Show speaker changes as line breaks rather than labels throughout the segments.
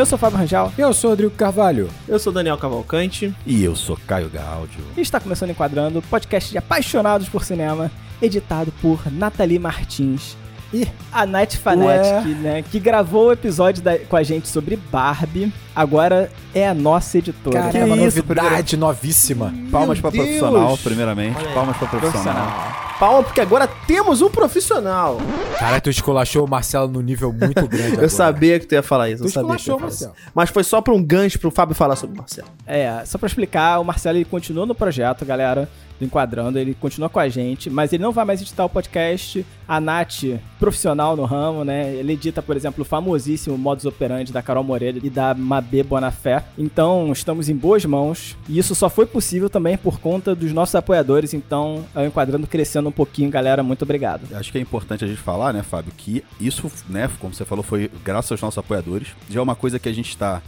Eu sou o Fábio Rangel
Eu sou o Rodrigo Carvalho.
Eu sou Daniel Cavalcante.
E eu sou Caio Gaudio.
e está começando Enquadrando, podcast de apaixonados por cinema, editado por Nathalie Martins. E a Night Fanatic, né, que gravou o episódio da- com a gente sobre Barbie, agora é a nossa editora.
Cara,
Que
é uma
isso,
novidade novíssima.
Palmas
Meu
pra
Deus!
profissional, primeiramente.
Olha.
Palmas pra profissional.
Palma, porque agora temos um profissional.
Cara, tu esculachou o Marcelo no nível muito grande agora.
Eu sabia que tu ia falar isso.
Tu
Eu sabia que tu ia
esculachou,
falar
Marcelo.
isso. Mas foi só pra um gancho pro Fábio falar sobre o Marcelo.
É, só pra explicar, o Marcelo ele continua no projeto, galera, do Enquadrando, ele continua com a gente, mas ele não vai mais editar o podcast. A Nath, profissional no ramo, né? Ele edita, por exemplo, o famosíssimo Modus Operandi da Carol Moreira e da Mabê Bonafé. Então, estamos em boas mãos. E isso só foi possível também por conta dos nossos apoiadores. Então, é o Enquadrando crescendo um pouquinho, galera. Muito obrigado.
Acho que é importante a gente falar, né, Fábio, que isso, né, como você falou, foi graças aos nossos apoiadores. Já é uma coisa que a gente está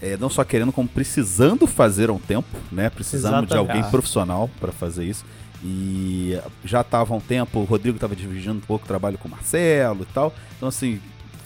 é, não só querendo, como precisando fazer um tempo, né? Precisando de
Exatamente.
alguém profissional para fazer isso. E já estava há um tempo, o Rodrigo estava dividindo um pouco o trabalho com o Marcelo e tal. Então, assim,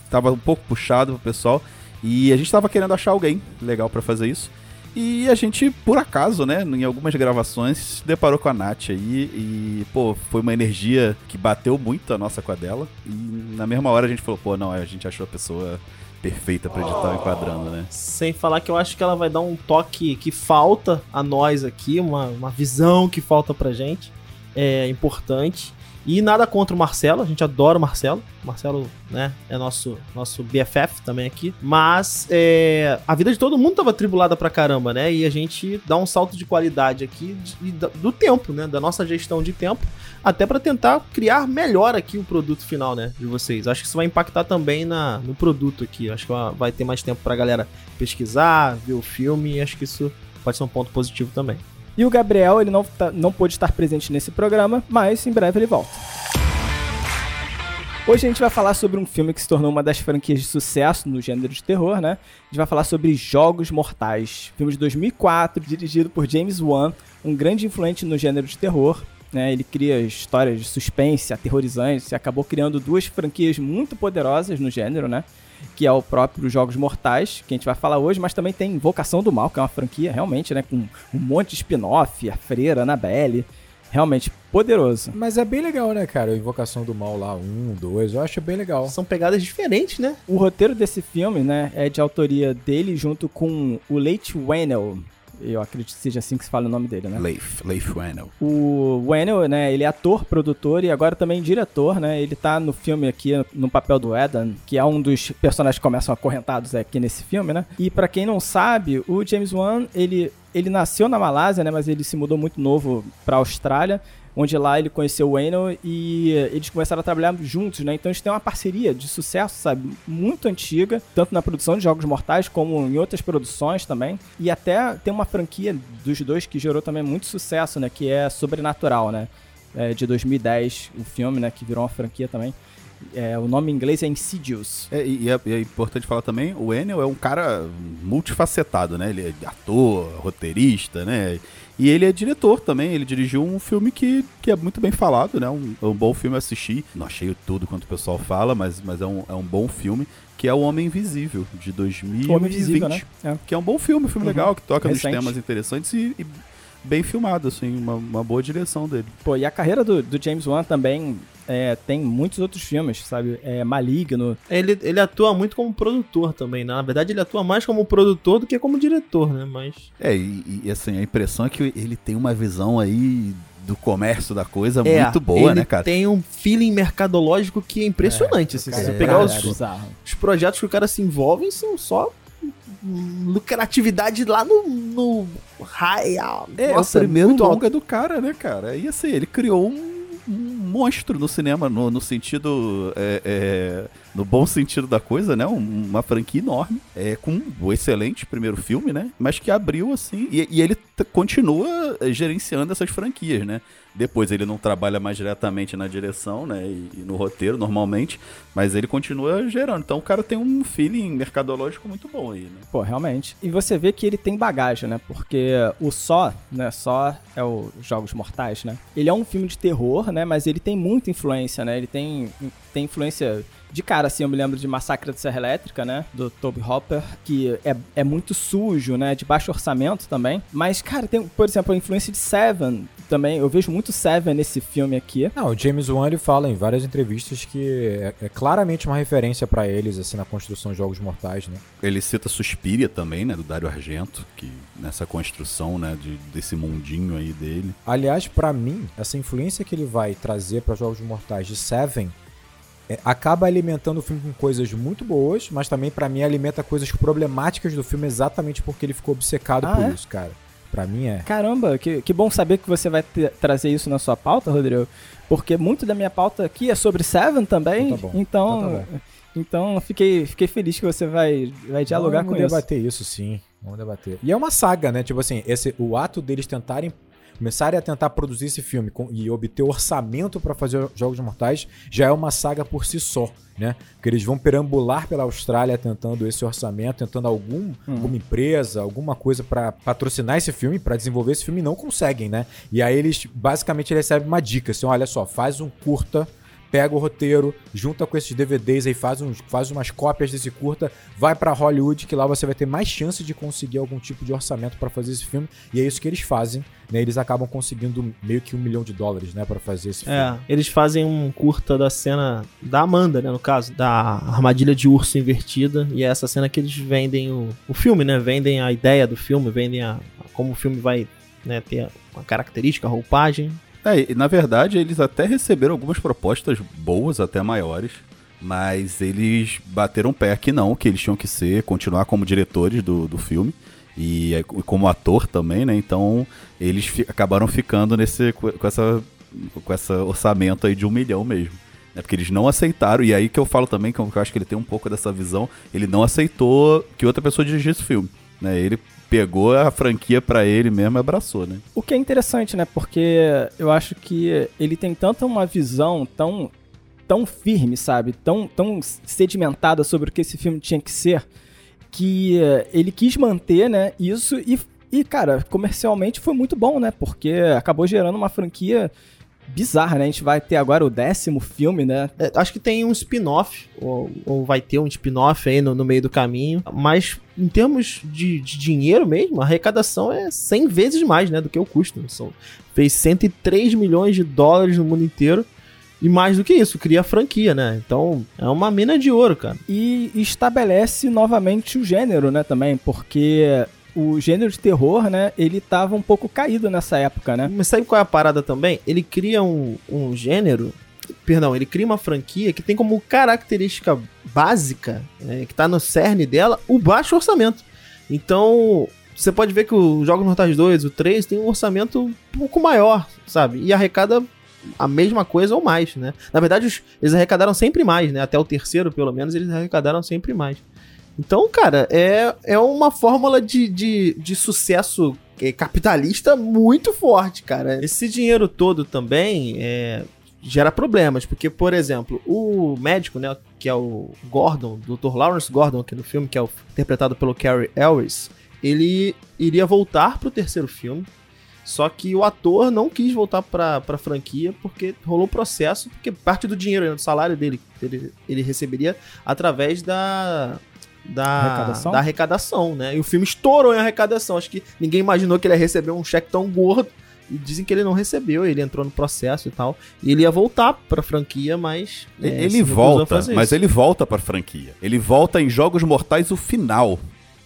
estava um pouco puxado pro pessoal. E a gente estava querendo achar alguém legal para fazer isso. E a gente, por acaso, né, em algumas gravações, se deparou com a Nath aí e, pô, foi uma energia que bateu muito a nossa com a dela. E na mesma hora a gente falou, pô, não, a gente achou a pessoa perfeita pra editar enquadrando, né?
Sem falar que eu acho que ela vai dar um toque que falta a nós aqui, uma, uma visão que falta pra gente. É importante. E nada contra o Marcelo, a gente adora o Marcelo. O Marcelo, né, é nosso, nosso BFF também aqui. Mas é, a vida de todo mundo tava tribulada pra caramba, né? E a gente dá um salto de qualidade aqui de- da- do tempo, né? Da nossa gestão de tempo, até pra tentar criar melhor aqui o produto final, né? De vocês. Acho que isso vai impactar também na, no produto aqui. Acho que vai ter mais tempo pra galera pesquisar, ver o filme. Acho que isso pode ser um ponto positivo também.
E o Gabriel, ele não, tá- não pôde estar presente nesse programa, mas em breve ele volta. Hoje a gente vai falar sobre um filme que se tornou uma das franquias de sucesso no gênero de terror, né? A gente vai falar sobre Jogos Mortais, filme de 2004, dirigido por James Wan, um grande influente no gênero de terror. Né? Ele cria histórias de suspense, aterrorizantes, e acabou criando duas franquias muito poderosas no gênero, né? que é o próprio Jogos Mortais, que a gente vai falar hoje, mas também tem Invocação do Mal, que é uma franquia realmente, né, com um monte de spin-off, a Freira, Annabelle, realmente poderoso.
Mas é bem legal, né, cara? A Invocação do Mal lá, um, dois, eu acho bem legal.
São pegadas diferentes, né?
O roteiro desse filme, né, é de autoria dele junto com o Leite Whannell, eu acredito que seja assim que se fala o nome dele, né?
Leif, Leif Whannell.
O Whannell, né, ele é ator, produtor e agora também diretor, né? Ele tá no filme aqui, no papel do Eden, que é um dos personagens que começam acorrentados aqui nesse filme, né? E pra quem não sabe, o James Wan, ele, ele nasceu na Malásia, né? Mas ele se mudou muito novo pra Austrália, onde lá ele conheceu o Whannell e eles começaram a trabalhar juntos, né? Então eles têm uma parceria de sucesso, sabe? Muito antiga, tanto na produção de Jogos Mortais como em outras produções também. E até tem uma franquia dos dois que gerou também muito sucesso, né? Que é Sobrenatural, né? É, de 2010, o filme, né? Que virou uma franquia também. É, o nome em inglês é Insidious.
É, e, é, é importante falar também, o Enel é um cara multifacetado, né? Ele é ator, roteirista, né? E ele é diretor também, ele dirigiu um filme que, que é muito bem falado, né? Um, é um bom filme assistir. Não achei tudo quanto o pessoal fala, mas, mas é, um, é um bom filme, que é O Homem Invisível, de 2020.
O Homem Invisível, né? É.
Que é um bom filme, um filme
Uhum.
legal, que toca
Recente.
nos temas interessantes e, e bem filmado, assim, uma, uma boa direção dele.
Pô, e a carreira do, do James Wan também é, tem muitos outros filmes, sabe? É Maligno.
Ele, ele atua muito como produtor também, né? Na verdade, ele atua mais como produtor do que como diretor, né? Mas.
É, e, e, assim, a impressão é que ele tem uma visão aí do comércio da coisa
É,
muito boa,
ele
né, cara?
tem um feeling mercadológico que é impressionante. assim,
cara,
se você
é
pegar os,
bizarro.
os projetos que o cara se envolve são só lucratividade lá no, no high.
É,
Nossa,
o primeiro longa do cara, né, cara? E assim, ele criou um monstro no cinema, no, no sentido. é, é, no bom sentido da coisa, né? Um- uma franquia enorme. É, com um excelente primeiro filme, né? Mas que abriu, assim. E, e ele continua eh, gerenciando essas franquias, né? Depois ele não trabalha mais diretamente na direção, né? E, e no roteiro, normalmente. Mas ele continua gerando. Então o cara tem um feeling mercadológico muito bom aí, né?
Pô, realmente. E você vê que ele tem bagagem, né? Porque o Só, né? Só é o Jogos Mortais, né? Ele é um filme de terror, né? Mas ele tem muita influência, né? Ele tem, tem influência De cara, assim, eu me lembro de Massacre da Serra Elétrica, né? Do Toby Hopper, que é, é muito sujo, né? De baixo orçamento também. Mas, cara, tem, por exemplo, a influência de Seven também. Eu vejo muito Seven nesse filme aqui.
Não, o James Wan ele fala em várias entrevistas que é, é claramente uma referência pra eles, assim, na construção de Jogos Mortais, né?
Ele cita Suspiria também, né? Do Dario Argento, que nessa construção, né? De, desse mundinho aí dele.
Aliás, pra mim, essa influência que ele vai trazer pra Jogos Mortais de Seven acaba alimentando o filme com coisas muito boas, mas também pra mim alimenta coisas problemáticas do filme exatamente porque ele ficou obcecado
Ah,
por
é?
isso, cara. Pra mim é.
Caramba, que, que bom saber que você vai ter- trazer isso na sua pauta, Rodrigo. Porque muito da minha pauta aqui é sobre Seven também.
Então tá bom.
Então,
Então tá
então, fiquei, fiquei feliz que você vai, vai dialogar
Vamos
com isso.
debater isso, sim. Vamos debater. E é uma saga, né? Tipo assim, esse, o ato deles tentarem começarem a tentar produzir esse filme com- e obter orçamento pra fazer Jogos Mortais já é uma saga por si só, né? Porque eles vão perambular pela Austrália tentando esse orçamento, tentando algum, alguma empresa, alguma coisa pra patrocinar esse filme, pra desenvolver esse filme e não conseguem, né? E aí eles basicamente recebem uma dica, assim, olha só, faz um curta pega o roteiro, junta com esses DVDs aí, faz, uns, faz umas cópias desse curta, vai pra Hollywood, que lá você vai ter mais chance de conseguir algum tipo de orçamento pra fazer esse filme. E é isso que eles fazem, né? Eles acabam conseguindo meio que um milhão de dólares, né, Pra fazer esse filme.
É, eles fazem um curta da cena da Amanda, né, no caso, da armadilha de urso invertida, e é essa cena que eles vendem o, o filme, né, vendem a ideia do filme, vendem a, como o filme vai né, ter uma característica, a roupagem.
É, na verdade eles até receberam algumas propostas boas, até maiores, mas eles bateram pé que não, que eles tinham que ser, continuar como diretores do, do filme e é, como ator também, né? Então eles fi- acabaram ficando nesse com com essa com esse orçamento aí de um milhão mesmo. É porque eles não aceitaram, e aí que eu falo também, que eu acho que ele tem um pouco dessa visão, ele não aceitou que outra pessoa dirigisse o filme. Né? Ele pegou a franquia pra ele mesmo e abraçou, né?
O que é interessante, né? Porque eu acho que ele tem tanto uma visão tão, tão firme, sabe? Tão, tão sedimentada sobre o que esse filme tinha que ser, que ele quis manter, né, isso e, e, cara, comercialmente foi muito bom, né? Porque acabou gerando uma franquia bizarra, né? A gente vai ter agora o décimo filme, né?
É, acho que tem um spin-off, ou, ou vai ter um spin-off aí no, no meio do caminho, mas em termos de, de dinheiro mesmo, a arrecadação é 100 vezes mais, né, do que o custo. São, fez 103 milhões de dólares no mundo inteiro. E mais do que isso, cria a franquia, né? Então, é uma mina de ouro, cara.
e estabelece novamente o gênero, né, também, porque o gênero de terror, né, ele tava um pouco caído nessa época, né?
Mas sabe qual é a parada também? Ele cria um, um gênero. Perdão, ele cria uma franquia que tem como característica básica, né, que tá no cerne dela, o baixo orçamento. Então, você pode ver que o Jogos Mortais 2, o 3, tem um orçamento um pouco maior, sabe? E arrecada a mesma coisa ou mais, né? Na verdade, eles arrecadaram sempre mais, né? Até o terceiro, pelo menos, eles arrecadaram sempre mais. Então, cara, é, é uma fórmula de, de, de sucesso é, capitalista muito forte, cara. Esse dinheiro todo também é, gera problemas, porque, por exemplo, o médico, né, que é o Gordon, Dr. Lawrence Gordon aqui no filme, que é o- interpretado pelo Cary Elwes, ele iria voltar pro terceiro filme, só que o ator não quis voltar pra, pra franquia porque rolou processo, porque parte do dinheiro, né, do salário dele, ele, ele receberia através da. Da
Arrecadação?
da arrecadação, né? E o filme estourou em arrecadação. Acho que ninguém imaginou que ele ia receber um cheque tão gordo. E dizem que ele não recebeu, ele entrou no processo e tal. E ele ia voltar pra franquia, mas. é,
ele volta, mas ele volta pra franquia. Ele volta em Jogos Mortais o final.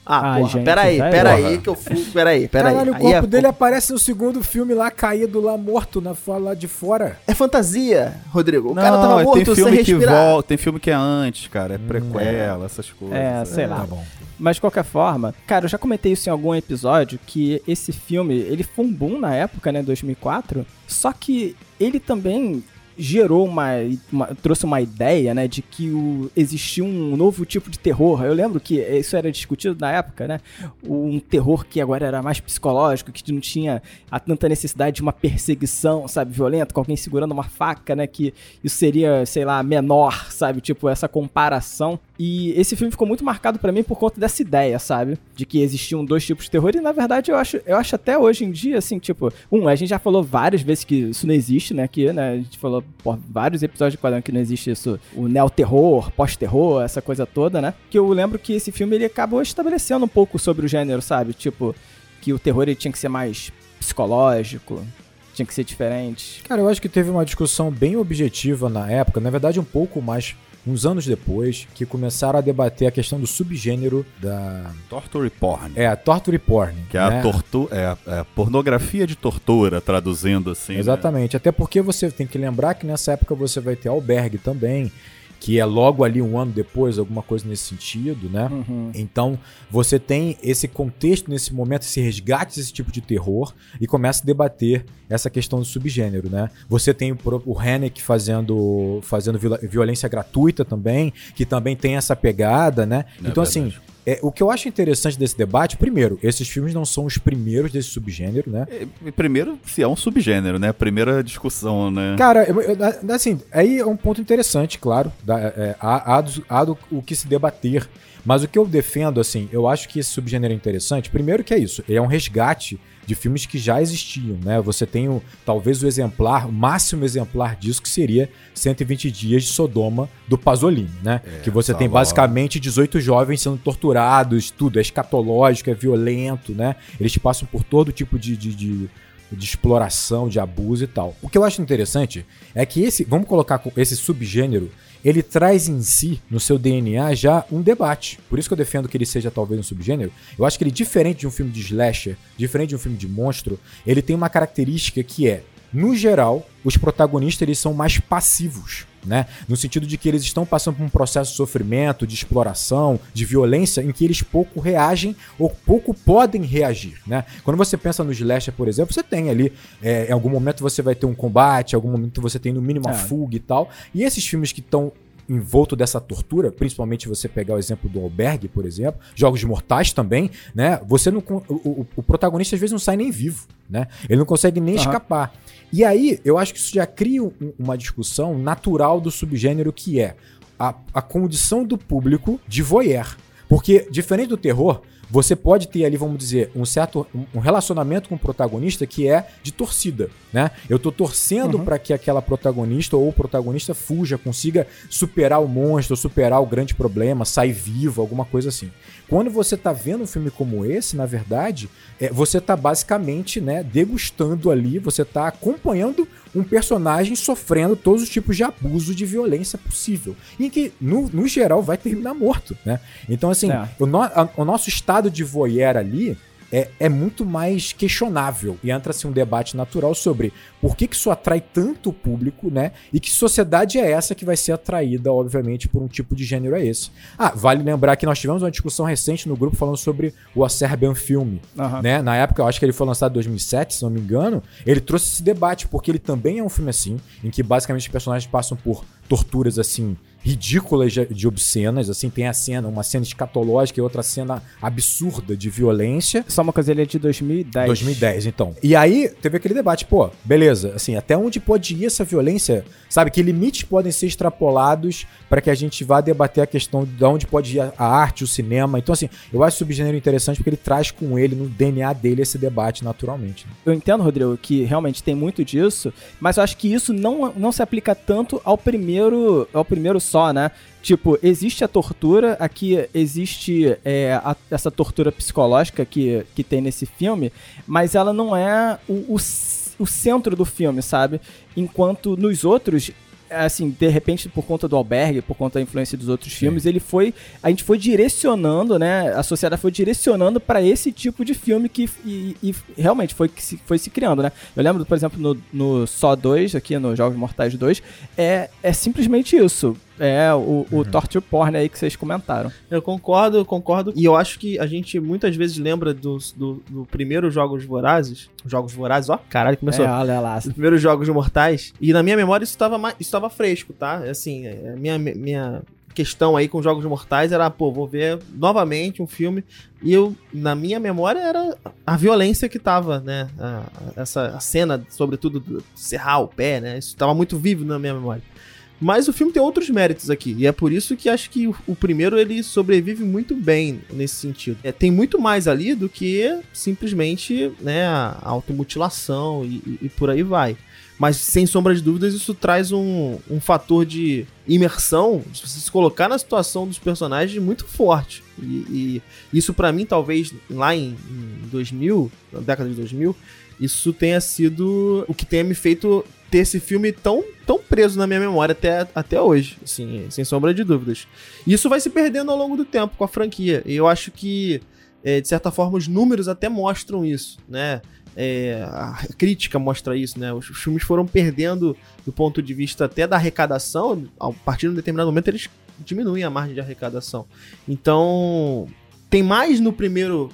Ah,
Ai,
porra,
gente,
peraí, peraí que eu fui. Peraí, peraí.
Caralho, o
Aí
corpo
é,
dele aparece no segundo filme lá, caído lá, morto, na, lá de fora.
é fantasia, Rodrigo. O
Não,
cara tava
é-
morto
tem filme
sem
que
respirar.
volta, tem filme que é antes, cara, é prequela, essas coisas.
É, sei lá.
Tá bom.
Mas de qualquer forma, cara, eu já comentei isso em algum episódio que esse filme, ele foi um boom na época, né, 2004, só que ele também gerou uma, uma- trouxe uma ideia, né, de que o, existia um novo tipo de terror. Eu lembro que isso era discutido na época, né, um terror que agora era mais psicológico, que não tinha a tanta necessidade de uma perseguição, sabe, violenta, com alguém segurando uma faca, né, que isso seria, sei lá, menor, sabe, tipo essa comparação. E esse filme ficou muito marcado pra mim por conta dessa ideia, sabe? De que existiam dois tipos de terror. E na verdade eu acho, eu acho até hoje em dia, assim, tipo, um, a gente já falou várias vezes que isso não existe, né? Que, né, a gente falou por vários episódios de quadrinho que não existe isso, o neo-terror, pós-terror, essa coisa toda, né? Que eu lembro que esse filme ele acabou estabelecendo um pouco sobre o gênero, sabe? Tipo, que o terror ele tinha que ser mais psicológico, tinha que ser diferente.
Cara, eu acho que teve uma discussão bem objetiva na época, na verdade um pouco mais uns anos depois, que começaram a debater a questão do subgênero da.
Torture porn.
É, a torture porn.
Que é
né?
a, tortu é, a, é a pornografia de tortura, traduzindo assim. né?
Exatamente. Até porque você tem que lembrar que nessa época você vai ter albergue também, que é logo ali um ano depois, alguma coisa nesse sentido, né?
Uhum.
Então, você tem esse contexto nesse momento, esse resgate desse tipo de terror e começa a debater essa questão do subgênero, né? Você tem o, o Hennick fazendo, fazendo violência gratuita também, que também tem essa pegada, né?
É
então, assim. É, o que eu acho interessante desse debate, primeiro, esses filmes não são os primeiros desse subgênero, né?
E, Primeiro, se é um subgênero, né? Primeira discussão, né?
Cara, eu- eu- assim, aí é um ponto interessante, claro. da- é, há, há do- há do- o que se debater. Mas o que eu defendo, assim, eu acho que esse subgênero é interessante. Primeiro que é isso, ele é um resgate de filmes que já existiam, né? Você tem o, talvez o exemplar, o máximo exemplar disso, que seria 120 Dias de Sodoma do Pasolini, né?
É,
que você tem
Salvador.
basicamente 18 jovens sendo torturados, tudo é escatológico, é violento, né? Eles passam por todo tipo de- de- de de exploração, de abuso e tal. O que eu acho interessante é que esse, vamos colocar esse subgênero, ele traz em si, no seu DNA, já um debate. Por isso que eu defendo que ele seja talvez um subgênero. Eu acho que ele, diferente de um filme de slasher, diferente de um filme de monstro, ele tem uma característica que é, no geral, os protagonistas eles são mais passivos. Né? No sentido de que eles estão passando por um processo de sofrimento, de exploração, de violência, em que eles pouco reagem ou pouco podem reagir. Né? Quando você pensa no slasher, por exemplo, você tem ali, é, em algum momento você vai ter um combate, em algum momento você tem no mínimo uma
É.
fuga e tal. E esses filmes que estão envolto dessa tortura, principalmente você pegar o exemplo do Albergue, por exemplo, Jogos Mortais também, né? Você não o, o- o protagonista às vezes não sai nem vivo, né? Ele não consegue nem
Aham.
escapar. E aí, eu acho que isso já cria um- uma discussão natural do subgênero que é a, a condição do público de voyeur. Porque, diferente do terror, você pode ter ali, vamos dizer, um certo um- relacionamento com o protagonista que é de torcida, né? Eu tô torcendo
Uhum.
pra que aquela protagonista ou o protagonista fuja, consiga superar o monstro, superar o grande problema, sair vivo, alguma coisa assim. Quando você tá vendo um filme como esse, na verdade, é, você tá basicamente, né, degustando ali, você tá acompanhando um personagem sofrendo todos os tipos de abuso de violência possível. E que, no, no geral, vai terminar morto, né? Então, assim,
É.
o, no- a- o nosso estado de voyeur ali é, é muito mais questionável. E entra-se um debate natural sobre por que, que isso atrai tanto o público, né? E que sociedade é essa que vai ser atraída, obviamente, por um tipo de gênero é esse. Ah, vale lembrar que nós tivemos uma discussão recente no grupo falando sobre o A Serbian Film,
Aham.
né? Na época, eu acho que ele foi lançado em 2007, se não me engano. Ele trouxe esse debate, porque ele também é um filme assim, em que basicamente os personagens passam por torturas assim ridículas de, de obscenas, assim, tem a cena, uma cena escatológica e outra cena absurda de violência.
Só uma coisa, ele é de 2010.
2010, então. E aí teve aquele debate, pô, beleza, assim, até onde pode ir essa violência? Sabe, que limites podem ser extrapolados para que a gente vá debater a questão de onde pode ir a a arte, o cinema. Então, assim, eu acho o subgênero interessante porque ele traz com ele, no DNA dele, esse debate naturalmente. né?
Eu entendo, Rodrigo, que realmente tem muito disso, mas eu acho que isso não, não se aplica tanto ao primeiro, ao primeiro só, né? Tipo, existe a tortura, aqui existe é, a- essa tortura psicológica que, que tem nesse filme, mas ela não é o, o, o centro do filme, sabe? Enquanto nos outros, assim, de repente, por conta do albergue, por conta da influência dos outros filmes, ele foi. A gente foi direcionando, né? A sociedade foi direcionando para esse tipo de filme que e, e realmente foi que se, foi se criando, né? Eu lembro, por exemplo, no, no Só 2, aqui no Jogos Mortais 2, é, é simplesmente isso. É o, o torture porn aí que vocês comentaram.
Eu concordo, eu concordo. E eu acho que a gente muitas vezes lembra dos, do, do primeiro Jogos Vorazes. Jogos Vorazes, ó, caralho, começou.
É, olha lá.
Os primeiros jogos mortais. E na minha memória isso estava mais- isso tava fresco, tá? Assim, é, a minha, minha questão aí com jogos mortais era, pô, vou ver novamente um filme. E eu, na minha memória, era a violência que tava, né? A- a- essa a cena, sobretudo, do serrar o pé, né? Isso tava muito vivo na minha memória. Mas o filme tem outros méritos aqui. E é por isso que acho que o, primeiro ele sobrevive muito bem nesse sentido. É, tem muito mais ali do que simplesmente né, a automutilação e, e- e por aí vai. Mas, sem sombra de dúvidas, isso traz um, um fator de imersão, de você se colocar na situação dos personagens muito forte. E, e isso, para mim, talvez lá em, em 2000, na década de 2000, isso tenha sido o que tenha me feito ter esse filme tão, tão preso na minha memória até, até hoje, assim, sem sombra de dúvidas. Isso vai se perdendo ao longo do tempo com a franquia. E eu acho que, é, de certa forma, os números até mostram isso, né? É, a crítica mostra isso, né? Os, filmes foram perdendo do ponto de vista até da arrecadação, a partir de um determinado momento eles diminuem a margem de arrecadação. Então, tem mais no primeiro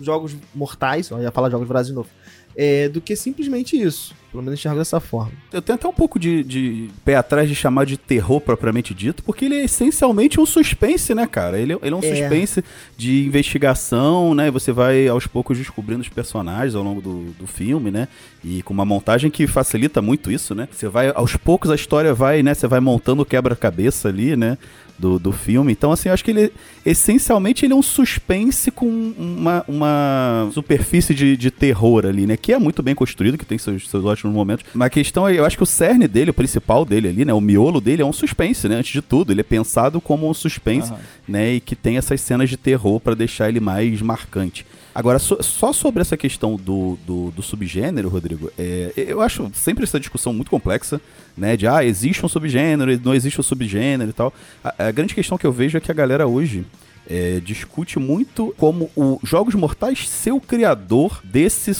Jogos Mortais, eu ia falar Jogos Brasil de novo, é, do que simplesmente isso. Pelo menos enxergo dessa forma.
Eu tenho até um pouco de, de pé atrás de chamar de terror propriamente dito, porque ele é essencialmente um suspense, né, cara? Ele, é- ele é um
É.
suspense de investigação, né? Você vai aos poucos descobrindo os personagens ao longo do, do filme, né? E com uma montagem que facilita muito isso, né? Você vai, aos poucos a história vai, né? Você vai montando o quebra-cabeça ali, né? Do, do filme. Então, assim, eu acho que ele, essencialmente, ele é um suspense com uma, uma superfície de, de terror ali, né? Que é muito bem construído, que tem seus, seus ótimos momentos. Mas a questão é, eu acho que o cerne dele, o principal dele ali, né? O miolo dele é um suspense, né? Antes de tudo, ele é pensado como um suspense,
Aham.
né? E que tem essas cenas de terror pra deixar ele mais marcante. Agora, so- só sobre essa questão do, do, do subgênero, Rodrigo, é, eu acho sempre essa discussão muito complexa, né? De, ah, existe um subgênero, não existe um subgênero e tal. A, a grande questão que eu vejo é que a galera hoje é, discute muito como o Jogos Mortais ser o criador desse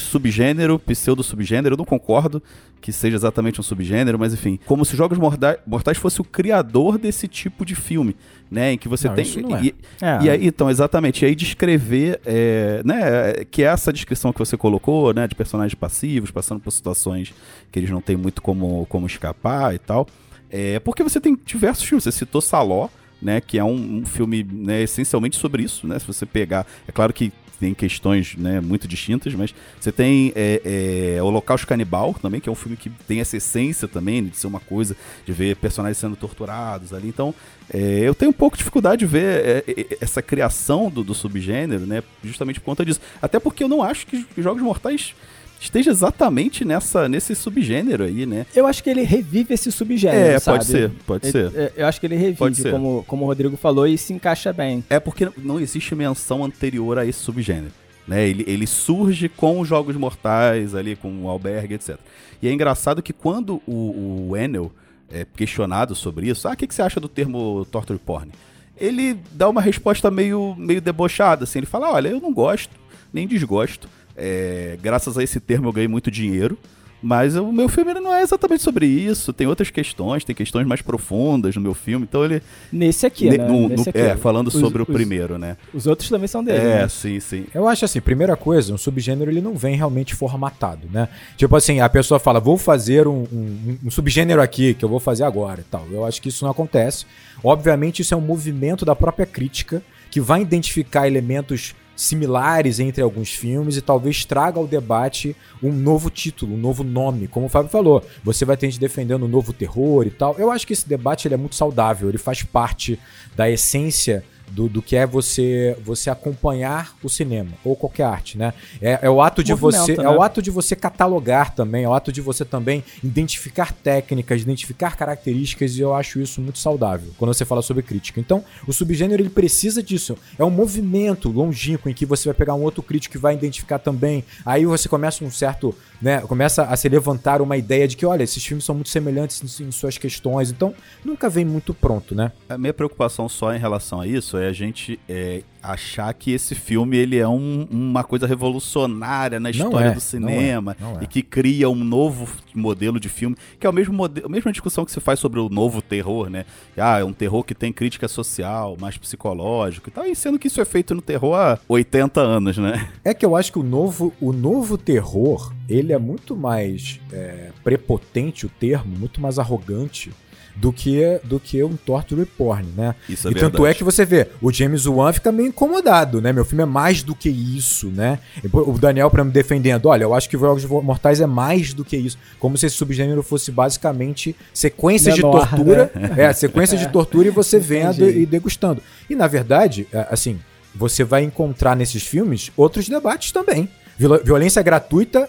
subgênero, pseudo-subgênero, eu não concordo que seja exatamente um subgênero, mas enfim, como se Jogos Mortais fosse o criador desse tipo de filme, né, em que você
Não,
tem...
não é.
e-
É.
e aí, então, exatamente. E aí descrever, é, né, que é essa descrição que você colocou, né, de personagens passivos, passando por situações que eles não têm muito como, como escapar e tal. É, porque você tem diversos filmes. Você citou Saló, né, que é um, um filme né, essencialmente sobre isso, né? Se você pegar, é claro que tem questões né, muito distintas, mas você tem é, é, Holocausto Canibal também, que é um filme que tem essa essência também de ser uma coisa, de ver personagens sendo torturados ali. Então, é, eu tenho um pouco de dificuldade de ver é, é, essa criação do, do subgênero, né? Justamente por conta disso. Até porque eu não acho que Jogos Mortais esteja exatamente nessa, nesse subgênero aí, né?
Eu acho que ele revive esse subgênero,
É,
sabe?
pode ser, pode
Ele-
ser.
é, Eu acho que ele revive, como, como o Rodrigo falou, e se encaixa bem.
É porque não existe menção anterior a esse subgênero. Né? Ele, ele surge com os Jogos Mortais ali, com o Albergue, etc. E é engraçado que quando o, o Enel é questionado sobre isso, ah, o que, que você acha do termo torture porn? Ele dá uma resposta meio, meio debochada, assim. Ele fala, olha, eu não gosto, nem desgosto. É, graças a esse termo eu ganhei muito dinheiro. Mas o meu filme ele não é exatamente sobre isso. Tem outras questões, tem questões mais profundas no meu filme. Então ele.
Nesse aqui,
ne-
né?
no- no-
Nesse aqui.
é, falando
Os-
sobre o
os-
primeiro, né?
Os outros também são dele.
É,
né?
sim, sim.
Eu acho assim, primeira coisa, um subgênero ele não vem realmente formatado, né? Tipo assim, a pessoa fala, vou fazer um, um- um subgênero aqui, que eu vou fazer agora e tal. Eu acho que isso não acontece. Obviamente, isso é um movimento da própria crítica que vai identificar elementos similares entre alguns filmes e talvez traga ao debate um novo título, um novo nome. Como o Fábio falou, você vai ter gente defendendo um novo terror e tal. Eu acho que esse debate ele é muito saudável, ele faz parte da essência do, do que é você você acompanhar o cinema ou qualquer arte, né? É, é o ato de
Movimento,
você
né?
é o ato de você catalogar também, é o ato de você também identificar técnicas, identificar características e eu acho isso muito saudável quando você fala sobre crítica. Então, o subgênero ele precisa disso. É um movimento longínquo em que você vai pegar um outro crítico que vai identificar também. Aí você começa um certo, né, começa a se levantar uma ideia de que, olha, esses filmes são muito semelhantes em, suas questões. Então, nunca vem muito pronto, né?
A minha preocupação só em relação a isso é a gente é, achar que esse filme ele é um- uma coisa revolucionária na
Não
história
é,
do
não
cinema
é, não é.
e que cria um novo modelo de filme, que é o mesmo modelo, a mesma discussão que se faz sobre o novo terror, né? Ah, é um terror que tem crítica social, mais psicológico e tal, e sendo que isso é feito no terror há 80 anos, né?
É que eu acho que o novo, o novo terror, ele é muito mais é, prepotente, o termo, muito mais arrogante do que, do que um torture porn, né?
Isso é
e tanto
verdade.
é que você vê, o James Wan fica meio incomodado, né? Meu filme é mais do que isso, né? O Daniel pra me defendendo, olha, eu acho que Jogos Mortais é mais do que isso. Como se esse subgênero fosse basicamente sequências
Menor,
de tortura. É, sequências de tortura e você vendo
Entendi.
e degustando. E na verdade, é, assim, você vai encontrar nesses filmes outros debates também. Violência gratuita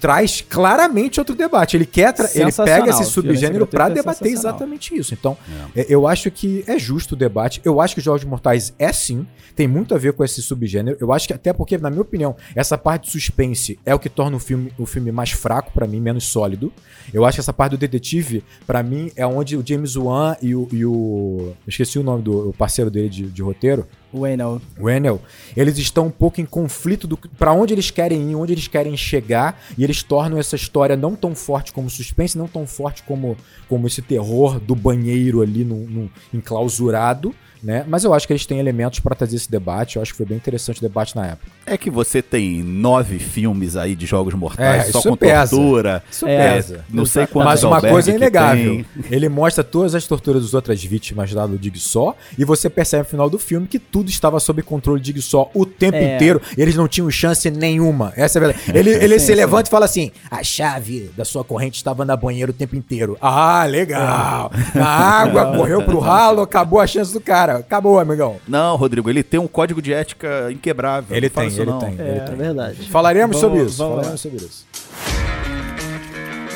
traz claramente outro debate. Ele quer, ele pega esse subgênero pra
gratuita é
debater exatamente isso. Então, é, eu acho que é justo o debate. Eu acho que Jogos Mortais é sim, tem muito a ver com esse subgênero. Eu acho que até porque, na minha opinião, essa parte de suspense é o que torna o filme, o filme mais fraco pra mim, menos sólido. Eu acho que essa parte do detetive, pra mim, é onde o James Wan e o, e o- eu esqueci o nome do o parceiro dele de, de roteiro,
O Enel.
eles estão um pouco em conflito do para onde eles querem ir, onde eles querem chegar, e eles tornam essa história não tão forte como suspense, não tão forte como, como esse terror do banheiro ali no, no- enclausurado, né? Mas eu acho que eles têm elementos para trazer esse debate. Eu acho que foi bem interessante o debate na época.
É que você tem nove filmes aí de jogos mortais,
É,
só
isso
com
pesa.
tortura.
Isso
É,
pesa.
Não sei quantos
Mas uma
albergue
coisa é inegável.
tem.
Ele mostra todas as torturas das outras vítimas lá do Jigsaw e você percebe no final do filme que tudo estava sob controle de Jigsaw o tempo
É.
inteiro e eles não tinham chance nenhuma. Essa é a verdade. Ele, ele
Sim,
se
sim.
levanta e fala assim: a chave da sua corrente estava na banheira o tempo inteiro. Ah, legal. A água correu pro ralo, acabou a chance do cara. Acabou, amigão.
Não, Rodrigo, ele tem um código de ética inquebrável.
Ele
Não
tem,
isso
ele
não.
tem.
É,
ele
é
tem.
verdade.
Falaremos
Vamos-
sobre isso. Falaremos sobre isso.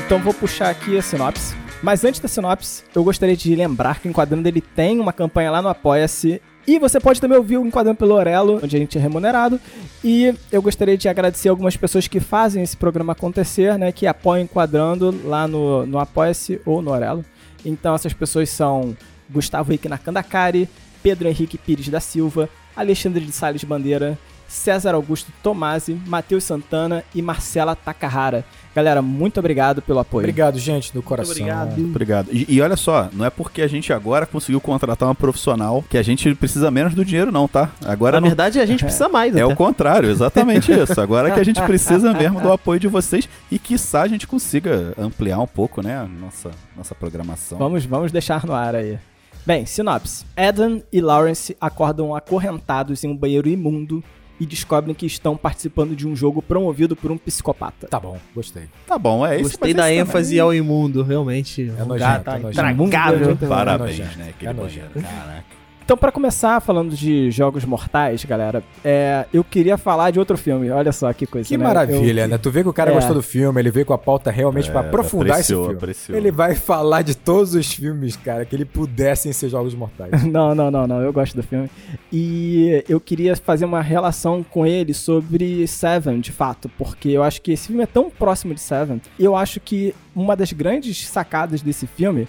Então vou puxar aqui a sinopse. Mas antes da sinopse, eu gostaria de lembrar que o Enquadrando ele tem uma campanha lá no Apoia-se. E você pode também ouvir o Enquadrando pelo Orelo, onde a gente é remunerado. E eu gostaria de agradecer algumas pessoas que fazem esse programa acontecer, né? Que apoiam o Enquadrando lá no, no Apoia-se ou no Orelo. Então essas pessoas são Gustavo Henrique Nakandakari, Pedro Henrique Pires da Silva, Alexandre de Salles Bandeira, César Augusto Tomasi, Matheus Santana e Marcela Takahara. Galera, muito obrigado pelo apoio.
Obrigado, gente, do coração.
obrigado.
Obrigado. E, e olha só, não é porque a gente agora conseguiu contratar uma profissional que a gente precisa menos do dinheiro, não, tá? Agora
Na
não-
verdade, a gente precisa mais.
é
até.
o contrário, exatamente isso. Agora que a gente precisa mesmo do apoio de vocês e quiçá a gente consiga ampliar um pouco, né, a nossa, nossa programação.
Vamos, vamos deixar no ar aí. Bem, sinopse. Adam e Lawrence acordam acorrentados em um banheiro imundo e descobrem que estão participando de um jogo promovido por um psicopata.
Tá bom, gostei.
Tá bom, é isso.
Gostei da ênfase
também-
ao imundo, realmente.
É nojento,
tá
é nojento.
Parabéns,
nojento,
né? Aquele
é
banheiro.
nojento.
Caraca.
Então, pra começar falando de jogos mortais, galera, é, eu queria falar de outro filme. Olha só que coisa.
Que
né?
maravilha,
Eu-
né? Tu vê que o cara
É.
gostou do filme, ele veio com a pauta realmente pra aprofundar
apreciou,
esse filme.
apreciou.
Ele vai falar de todos os filmes, cara, que ele pudessem ser jogos mortais.
Não, não, não, não. Eu gosto do filme. E eu queria fazer uma relação com ele sobre Seven, de fato, porque eu acho que esse filme é tão próximo de Seven. E eu acho que uma das grandes sacadas desse filme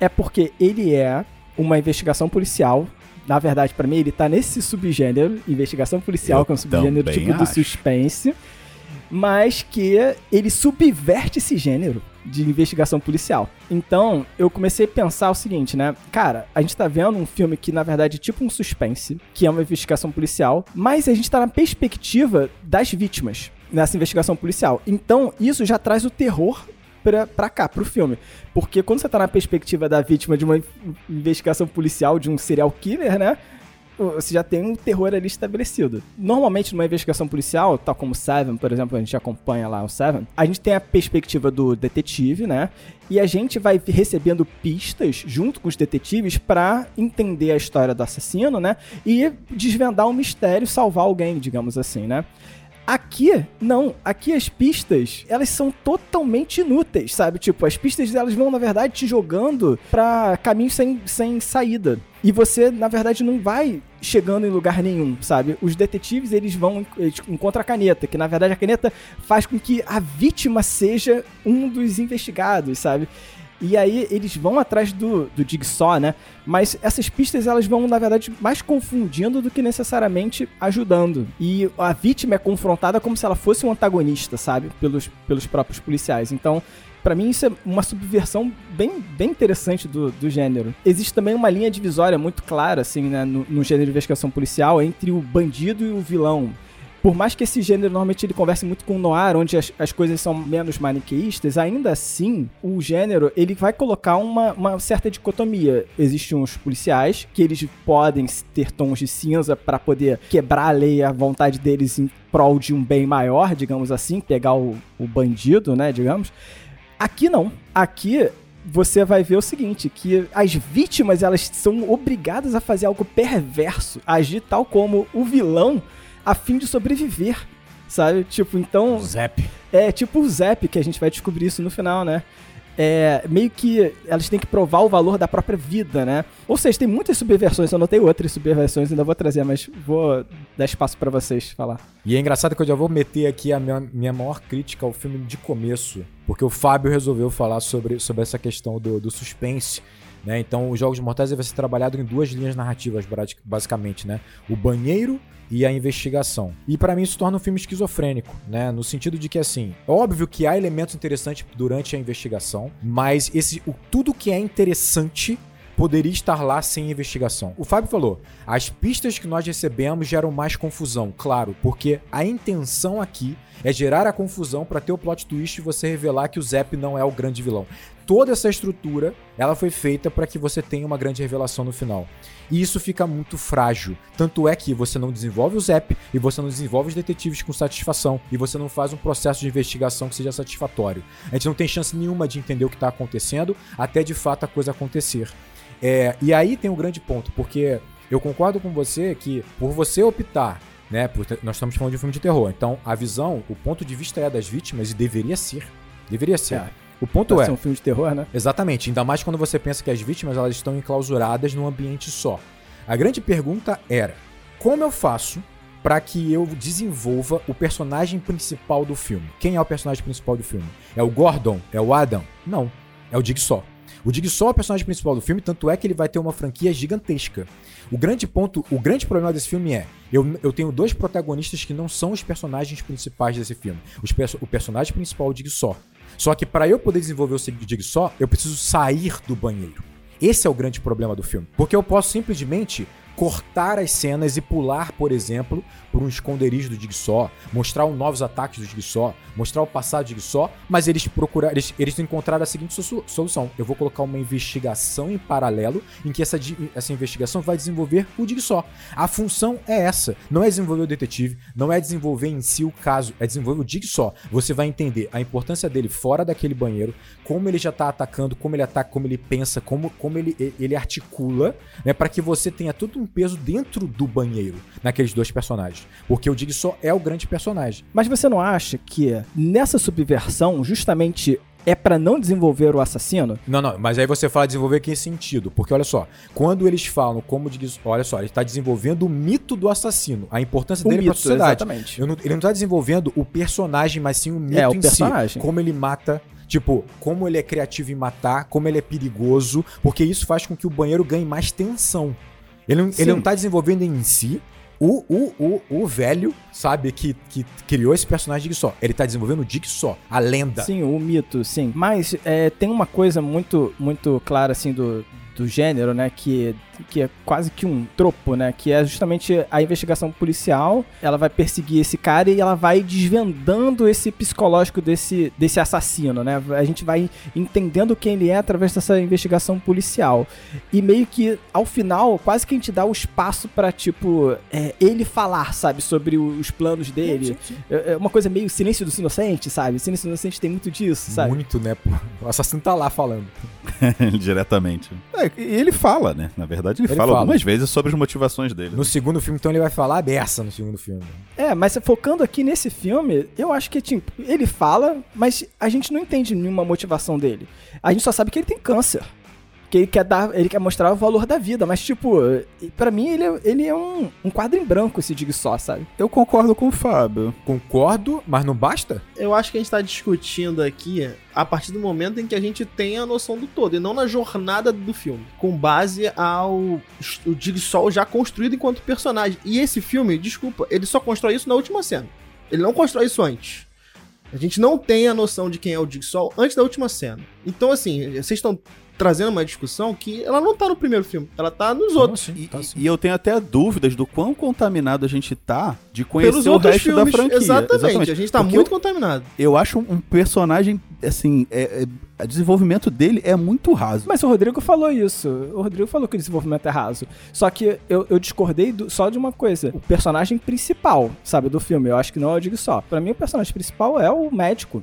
é porque ele é uma investigação policial. Na verdade, pra mim, ele tá nesse subgênero, investigação policial,
Eu
que é um subgênero tipo do
acho.
suspense, mas que ele subverte esse gênero de investigação policial. Então, eu comecei a pensar o seguinte, né? Cara, a gente tá vendo um filme que, na verdade, é tipo um suspense, que é uma investigação policial, mas a gente tá na perspectiva das vítimas nessa investigação policial. Então, isso já traz o terror pra, pra cá, pro filme. Porque quando você tá na perspectiva da vítima de uma in- investigação policial de um serial killer, né? Você já tem um terror ali estabelecido. Normalmente, numa investigação policial, tal como Seven, por exemplo, a gente acompanha lá o Seven, a gente tem a perspectiva do detetive, né? E a gente vai recebendo pistas junto com os detetives pra entender a história do assassino, né? E desvendar um mistério, salvar alguém, digamos assim, né? Aqui, não. Aqui as pistas, elas são totalmente inúteis, sabe? Tipo, as pistas elas vão, na verdade, te jogando pra caminhos sem, sem saída. E você, na verdade, não vai chegando em lugar nenhum, sabe? Os detetives, eles vão, eles encontram a caneta, que na verdade a caneta faz com que a vítima seja um dos investigados, sabe? E aí eles vão atrás do, do Jigsaw, né? Mas essas pistas elas vão, na verdade, mais confundindo do que necessariamente ajudando. E a vítima é confrontada como se ela fosse um antagonista, sabe? Pelos, pelos próprios policiais. Então, Pra mim, isso é uma subversão bem, bem interessante do, do gênero. Existe também uma linha divisória muito clara, assim, né, no, no gênero de investigação policial, entre o bandido e o vilão. Por mais que esse gênero normalmente ele converse muito com o noir, onde as, as coisas são menos maniqueístas, ainda assim, o gênero ele vai colocar uma, uma certa dicotomia. Existem os policiais, que eles podem ter tons de cinza para poder quebrar a lei a vontade deles em prol de um bem maior, digamos assim, pegar o, o bandido, né, digamos. Aqui não. Aqui você vai ver o seguinte, que as vítimas elas são obrigadas a fazer algo perverso, agir tal como o vilão a fim de sobreviver. sabe? Tipo, então.
Zap.
É tipo o Zap, que a gente vai descobrir isso no final, né? É, meio que elas têm que provar o valor da própria vida, né? Ou seja, tem muitas subversões, eu anotei outras subversões, ainda vou trazer, mas vou dar espaço pra vocês falar.
E é engraçado que eu já vou meter aqui a minha, minha maior crítica ao filme de começo, porque o Fábio resolveu falar sobre, sobre essa questão do, do suspense. Né? Então, os Jogos Mortais vai ser trabalhado em duas linhas narrativas, basic- basicamente, né? O banheiro e a investigação. E pra mim isso torna um filme esquizofrênico, né? No sentido de que assim, é óbvio que há elementos interessantes durante a investigação, mas esse o tudo que é interessante poderia estar lá sem investigação. O Fábio falou: as pistas que nós recebemos geram mais confusão, claro, porque a intenção aqui é gerar a confusão pra ter o plot twist e você revelar que o Zep não é o grande vilão. Toda essa estrutura, ela foi feita para que você tenha uma grande revelação no final. E isso fica muito frágil. Tanto é que você não desenvolve o Zep e você não desenvolve os detetives com satisfação e você não faz um processo de investigação que seja satisfatório. A gente não tem chance nenhuma de entender o que está acontecendo até de fato a coisa acontecer. É, e aí tem um grande ponto, porque eu concordo com você que por você optar, né, por nós estamos falando de um filme de terror, então a visão, o ponto de vista é das vítimas e deveria ser, deveria ser.
É.
O ponto
Pra
é,
ser um filme de terror, né?
Exatamente, ainda mais quando você pensa que as vítimas elas estão enclausuradas num ambiente só. A grande pergunta era: como eu faço para que eu desenvolva o personagem principal do filme? Quem é o personagem principal do filme? É o Gordon? É o Adam? Não, é o Jigsaw. O Jigsaw é o personagem principal do filme, tanto é que ele vai ter uma franquia gigantesca. O grande ponto, o grande problema desse filme é: eu, eu tenho dois protagonistas que não são os personagens principais desse filme. Os o personagem principal é o Jigsaw. Só que para eu poder desenvolver o Jigsaw, eu preciso sair do banheiro. Esse é o grande problema do filme. Porque eu posso simplesmente cortar as cenas e pular, por exemplo, por um esconderijo do Jigsaw, mostrar os novos ataques do Jigsaw, mostrar o passado do Jigsaw, mas eles procuraram, eles, eles encontraram a seguinte so- solução: eu vou colocar uma investigação em paralelo em que essa, essa investigação vai desenvolver o Jigsaw. A função é essa, não é desenvolver o detetive, não é desenvolver em si o caso, é desenvolver o Jigsaw. Você vai entender a importância dele fora daquele banheiro, como ele já tá atacando, como ele ataca, como ele pensa, como, como ele, ele articula, né, para que você tenha todo um peso dentro do banheiro naqueles dois personagens, porque o Jigsaw é o grande personagem.
Mas você não acha que nessa subversão, justamente é pra não desenvolver o assassino?
Não, não, mas aí você fala desenvolver que sentido? Porque olha só, quando eles falam como diz, olha só, ele está desenvolvendo o mito do assassino, a importância
O
dele para a
mito,
sociedade.
exatamente.
Não- ele não tá desenvolvendo o personagem, mas sim o mito
É, o
em
personagem.
si. Como ele mata, tipo, como ele é criativo em matar, como ele é perigoso, porque isso faz com que o banheiro ganhe mais tensão. Ele,
Sim.
ele não tá desenvolvendo em si o, o, o, o velho, sabe, que, que criou esse personagem de Jigsaw. Ele tá desenvolvendo o Jigsaw, a lenda.
Sim, o mito, sim. Mas é, tem uma coisa muito, muito clara, assim, do, do gênero, né? Que, que é quase que um tropo, né? Que é justamente a investigação policial. Ela vai perseguir esse cara e ela vai desvendando esse psicológico desse, desse assassino, né? A gente vai entendendo quem ele é através dessa investigação policial. E meio que, ao final, quase que a gente dá o espaço pra, tipo, é, ele falar, sabe? Sobre os planos dele. É é uma coisa meio silêncio dos inocentes, sabe? Silêncio dos inocentes tem muito disso, sabe?
Muito, né? O assassino tá lá falando.
Diretamente. É, e ele fala, né? Na verdade, ele,
Ele
fala,
fala.
algumas vezes sobre as motivações dele.
No segundo filme, então, ele vai falar a beça no segundo filme.
É, mas focando aqui nesse filme, eu acho que, tipo, ele fala, mas a gente não entende nenhuma motivação dele. A gente só sabe que ele tem câncer. Que ele quer dar, ele quer mostrar o valor da vida, mas, tipo, pra mim ele, é- ele é um, um quadro em branco, esse digo só, sabe?
Eu concordo com o Fábio.
Concordo, mas não basta?
Eu acho que a gente tá discutindo aqui a partir do momento em que a gente tem a noção do todo, e não na jornada do filme, com base ao o Jigsaw já construído enquanto personagem. E esse filme, desculpa, ele só constrói isso na última cena. Ele não constrói isso antes. A gente não tem a noção de quem é o Jigsaw antes da última cena. Então, assim, vocês estão trazendo uma discussão que ela não tá no primeiro filme, ela tá nos outros.
Assim?
E,
Tá
e eu tenho até dúvidas do quão contaminado a gente tá de conhecer
Pelos
o resto
filmes,
da franquia.
exatamente, A gente tá
Porque
muito contaminado.
Eu acho um, um personagem, assim, é, é- o desenvolvimento dele é muito raso.
Mas o Rodrigo falou isso. O Rodrigo falou que o desenvolvimento é raso. Só que eu, eu discordei do- só de uma coisa. O personagem principal, sabe, do filme. Eu acho que não é o digo só. Pra mim, o personagem principal é o médico.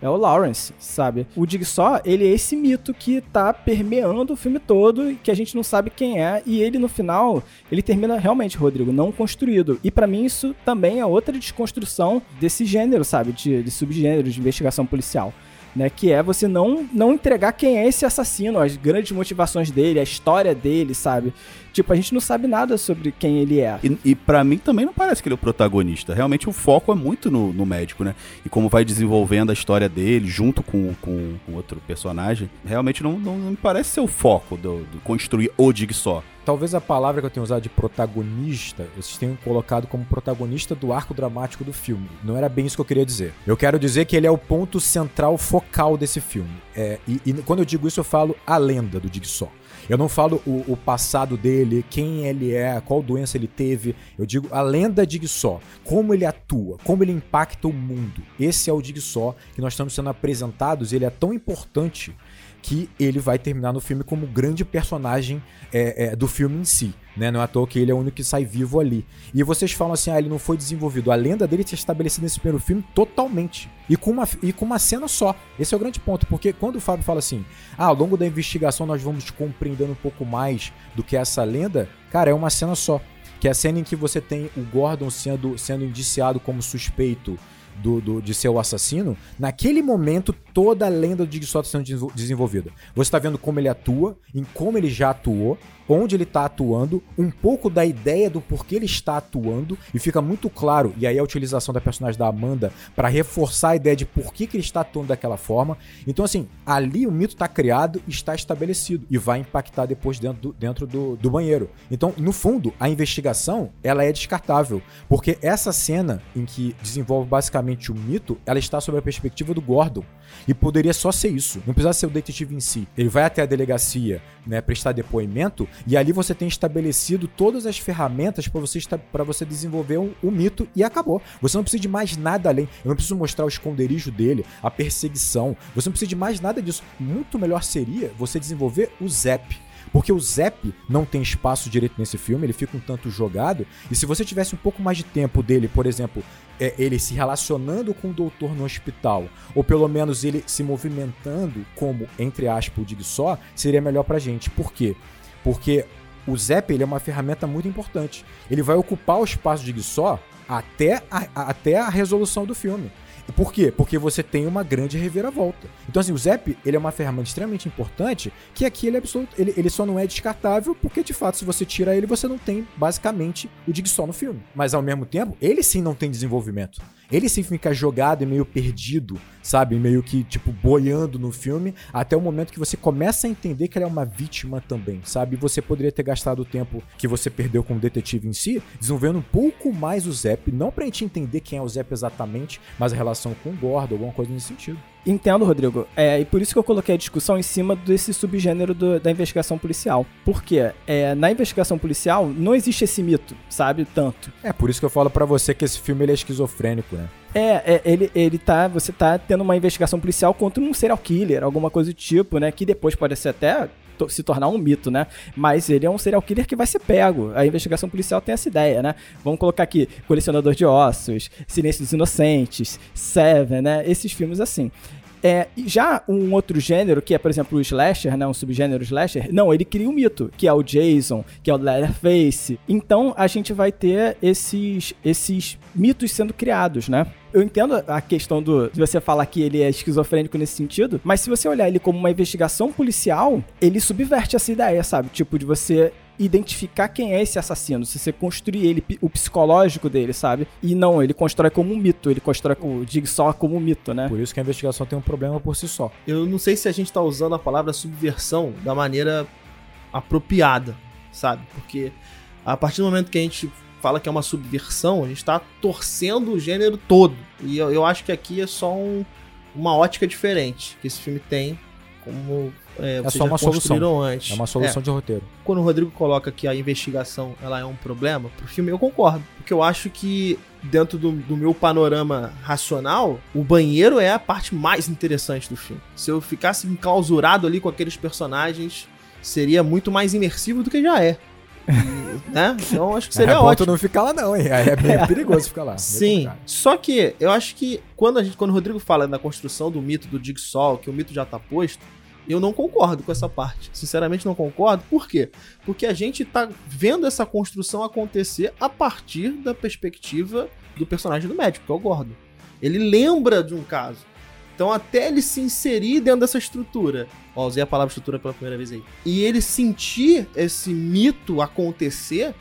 É o Lawrence, sabe? O Jigsaw, ele é esse mito que tá permeando o filme todo e que a gente não sabe quem é e ele no final, ele termina realmente, Rodrigo, não construído. E para mim isso também é outra desconstrução desse gênero, sabe? De, de subgênero de investigação policial né? Que é você não, não entregar quem é esse assassino, as grandes motivações dele, a história dele, sabe? Tipo, a gente não sabe nada sobre quem ele é.
E, e para mim também não parece que ele é o protagonista. Realmente o foco é muito no, no médico, né? E como vai desenvolvendo a história dele junto com, com, com outro personagem, realmente não, não, não me parece ser o foco do, do construir o Jigsaw.
Talvez a palavra que eu tenho usado de protagonista, vocês tenham colocado como protagonista do arco dramático do filme. Não era bem isso que eu queria dizer. Eu quero dizer que ele é o ponto central focal desse filme. É, e, e quando eu digo isso, eu falo a lenda do Jigsaw. Eu não falo o, o, passado dele, quem ele é, qual doença ele teve. Eu digo a lenda Jigsaw, como ele atua, como ele impacta o mundo. Esse é o Jigsaw que nós estamos sendo apresentados. Ele é tão importante que ele vai terminar no filme como grande personagem é, é, do filme em si. Né? Não é à toa que ele é o único que sai vivo ali. E vocês falam assim: ah, ele não foi desenvolvido. A lenda dele se estabelecida nesse primeiro filme totalmente. E com, uma, e com uma cena só. Esse é o grande ponto. Porque quando o Fábio fala assim: ah, ao longo da investigação nós vamos compreendendo um pouco mais do que essa lenda, cara, é uma cena só. Que é a cena em que você tem o Gordon sendo, sendo indiciado como suspeito do, do, de ser o assassino, naquele momento toda a lenda do Jigsaw está sendo desenvolvida. Você está vendo como ele atua, em como ele já atuou, onde ele está atuando, um pouco da ideia do porquê ele está atuando, e fica muito claro, e aí a utilização da personagem da Amanda para reforçar a ideia de por que, que ele está atuando daquela forma. Então, assim, ali o mito está criado, está estabelecido, e vai impactar depois dentro do, dentro do, do banheiro. Então, no fundo, a investigação, ela é descartável, porque essa cena em que desenvolve basicamente o mito, ela está sob a perspectiva do Gordon. E poderia só ser isso. Não precisa ser o detetive em si. Ele vai até a delegacia, né, prestar depoimento, e ali você tem estabelecido todas as ferramentas para você, pra você desenvolver o um, um mito e acabou. Você não precisa de mais nada além. Eu não preciso mostrar o esconderijo dele, a perseguição. Você não precisa de mais nada disso. Muito melhor seria você desenvolver o Zep porque o Zep não tem espaço direito nesse filme, ele fica um tanto jogado. E se você tivesse um pouco mais de tempo dele, por exemplo, é, ele se relacionando com o doutor no hospital, ou pelo menos ele se movimentando como, entre aspas, o Dig só, seria melhor pra gente. Por quê? Porque o Zep ele é uma ferramenta muito importante. Ele vai ocupar o espaço de só até a, até a resolução do filme. Por quê? Porque você tem uma grande reviravolta. Então, assim, o Zep, ele é uma ferramenta extremamente importante, que aqui ele é absoluto, ele, ele só não é descartável, porque de fato, se você tira ele, você não tem basicamente o Dig só no filme. Mas ao mesmo tempo, ele sim não tem desenvolvimento. Ele sim fica jogado e meio perdido, sabe? Meio que, tipo, boiando no filme, até o momento que você começa a entender que ele é uma vítima também, sabe? Você poderia ter gastado o tempo que você perdeu com o detetive em si, desenvolvendo um pouco mais o Zep, não pra gente entender quem é o Zep exatamente, mas a relação com o Gordo, alguma coisa nesse sentido.
Entendo, Rodrigo. É, e por isso que eu coloquei a discussão em cima desse subgênero do, da investigação policial. Porque é, na investigação policial não existe esse mito, sabe? Tanto.
É, por isso que eu falo para você que esse filme ele é esquizofrênico, né?
É, é, ele, ele tá. Você tá tendo uma investigação policial contra um serial killer, alguma coisa do tipo, né? Que depois pode ser até se tornar um mito, né? Mas ele é um serial killer que vai ser pego. A investigação policial tem essa ideia, né? Vamos colocar aqui Colecionador de Ossos, Silêncio dos Inocentes, Seven, né? Esses filmes assim. É, já um outro gênero, que é, por exemplo, o slasher, né, um subgênero slasher, não, ele cria um mito, que é o Jason, que é o Leatherface. Então, a gente vai ter esses, esses mitos sendo criados, né? Eu entendo a questão do, de você falar que ele é esquizofrênico nesse sentido, mas se você olhar ele como uma investigação policial, ele subverte essa ideia, sabe? Tipo, de você identificar quem é esse assassino, se você construir ele, o psicológico dele, sabe? E não, ele constrói como um mito, ele constrói o Jigsaw como um mito, né?
Por isso que a investigação tem um problema por si só.
Eu não sei se a gente tá usando a palavra subversão da maneira apropriada, sabe? Porque a partir do momento que a gente fala que é uma subversão, a gente tá torcendo o gênero todo. E eu, eu acho que aqui é só um, uma ótica diferente que esse filme tem como
é, é só uma solução.
Antes.
É uma solução é. de roteiro.
Quando o Rodrigo coloca que a investigação ela é um problema pro filme, eu concordo. Porque eu acho que, dentro do, do meu panorama racional, o banheiro é a parte mais interessante do filme. Se eu ficasse enclausurado ali com aqueles personagens, seria muito mais imersivo do que já é. Né? Então acho que
Seria é
ótimo.
tu não ficar lá não, hein? É meio perigoso ficar lá. meio
Sim, só que eu acho que quando, a gente, quando o Rodrigo fala da construção do mito do Jigsaw, que o mito já tá posto, eu não concordo com essa parte. Sinceramente não concordo. Por quê? Porque a gente tá vendo essa construção acontecer a partir da perspectiva do personagem do médico, que é o Gordon. Ele lembra de um caso. Então, até ele se inserir dentro dessa estrutura, ó, usei a palavra estrutura pela primeira vez aí, e ele sentir esse mito acontecer,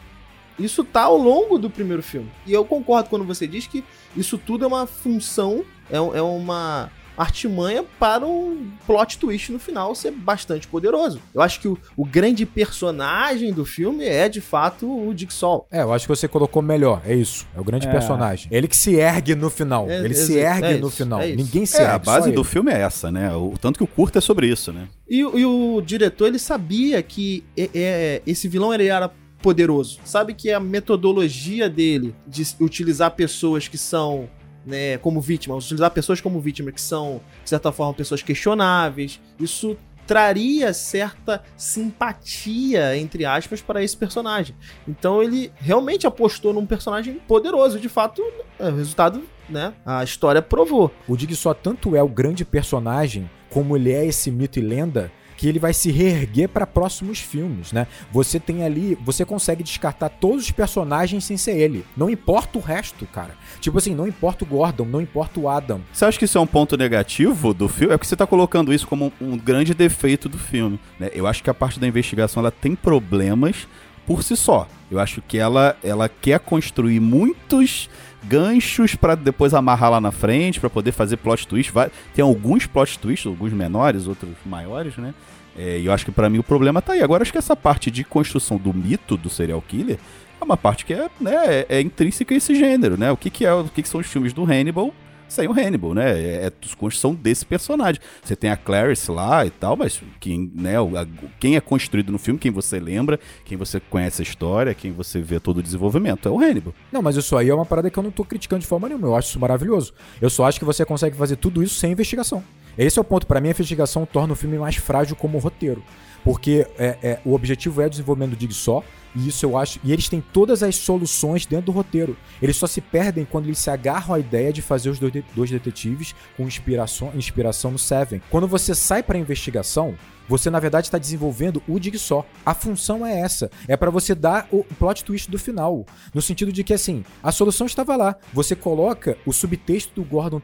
isso tá ao longo do primeiro filme. E eu concordo quando você diz que isso tudo é uma função, é, é uma artimanha para um plot twist no final ser bastante poderoso. Eu acho que o, o grande personagem do filme é, de fato, o Jigsaw.
É, eu acho que você colocou melhor. É isso. É o grande
É.
personagem. Ele que se ergue no final.
É,
ele
é,
se ergue
é
no
isso,
final.
é.
Ninguém se
É,
ergue.
a base do filme é essa, né? O tanto que o curto é sobre isso, né?
E, o- e o diretor, ele sabia que é- é- esse vilão ele era poderoso. Sabe que a metodologia dele de utilizar pessoas que são, né, como vítimas, utilizar pessoas como vítimas que são, de certa forma, pessoas questionáveis, isso traria certa simpatia, entre aspas, para esse personagem. Então ele realmente apostou num personagem poderoso. De fato, é, o resultado, né, a história provou.
O Dig só tanto é o grande personagem, como ele é esse mito e lenda, que ele vai se reerguer para próximos filmes, né? Você tem ali, você consegue descartar todos os personagens sem ser ele. Não importa o resto, cara. Tipo assim, não importa o Gordon, não importa o Adam.
Você acha que isso é um ponto negativo do filme? É porque você tá colocando isso como um, grande defeito do filme. né? Eu acho que a parte da investigação ela tem problemas por si só. Eu acho que ela, ela quer construir muitos ganchos pra depois amarrar lá na frente, pra poder fazer plot twist. Vai- Tem alguns plot twists, alguns menores, outros maiores, né? É, e eu acho que pra mim o problema tá aí. Agora, acho que essa parte de construção do mito do serial killer é uma parte que é, né, é, é intrínseca a esse gênero, né? O que, que é, o que, que são os filmes do Hannibal sem o Hannibal, né? É, é construção desse personagem. Você tem a Clarice lá e tal, mas quem, né, a- quem é construído no filme, quem você lembra, quem você conhece a história, quem você vê todo o desenvolvimento, é o Hannibal.
Não, mas isso aí é uma parada que eu não tô criticando de forma nenhuma. Eu acho isso maravilhoso. Eu só acho que você consegue fazer tudo isso sem investigação. Esse é o ponto. Pra mim, a investigação torna o filme mais frágil como roteiro. Porque é, é, o objetivo é o desenvolvimento do Jigsaw, e isso eu acho. E eles têm todas as soluções dentro do roteiro. Eles só se perdem quando eles se agarram à ideia de fazer os dois, de- dois detetives com inspiração, inspiração no Seven. Quando você sai pra investigação, você na verdade está desenvolvendo o Jigsaw. A função é essa, é pra você dar o plot twist do final, no sentido de que assim, a solução estava lá. Você coloca o subtexto do Gordon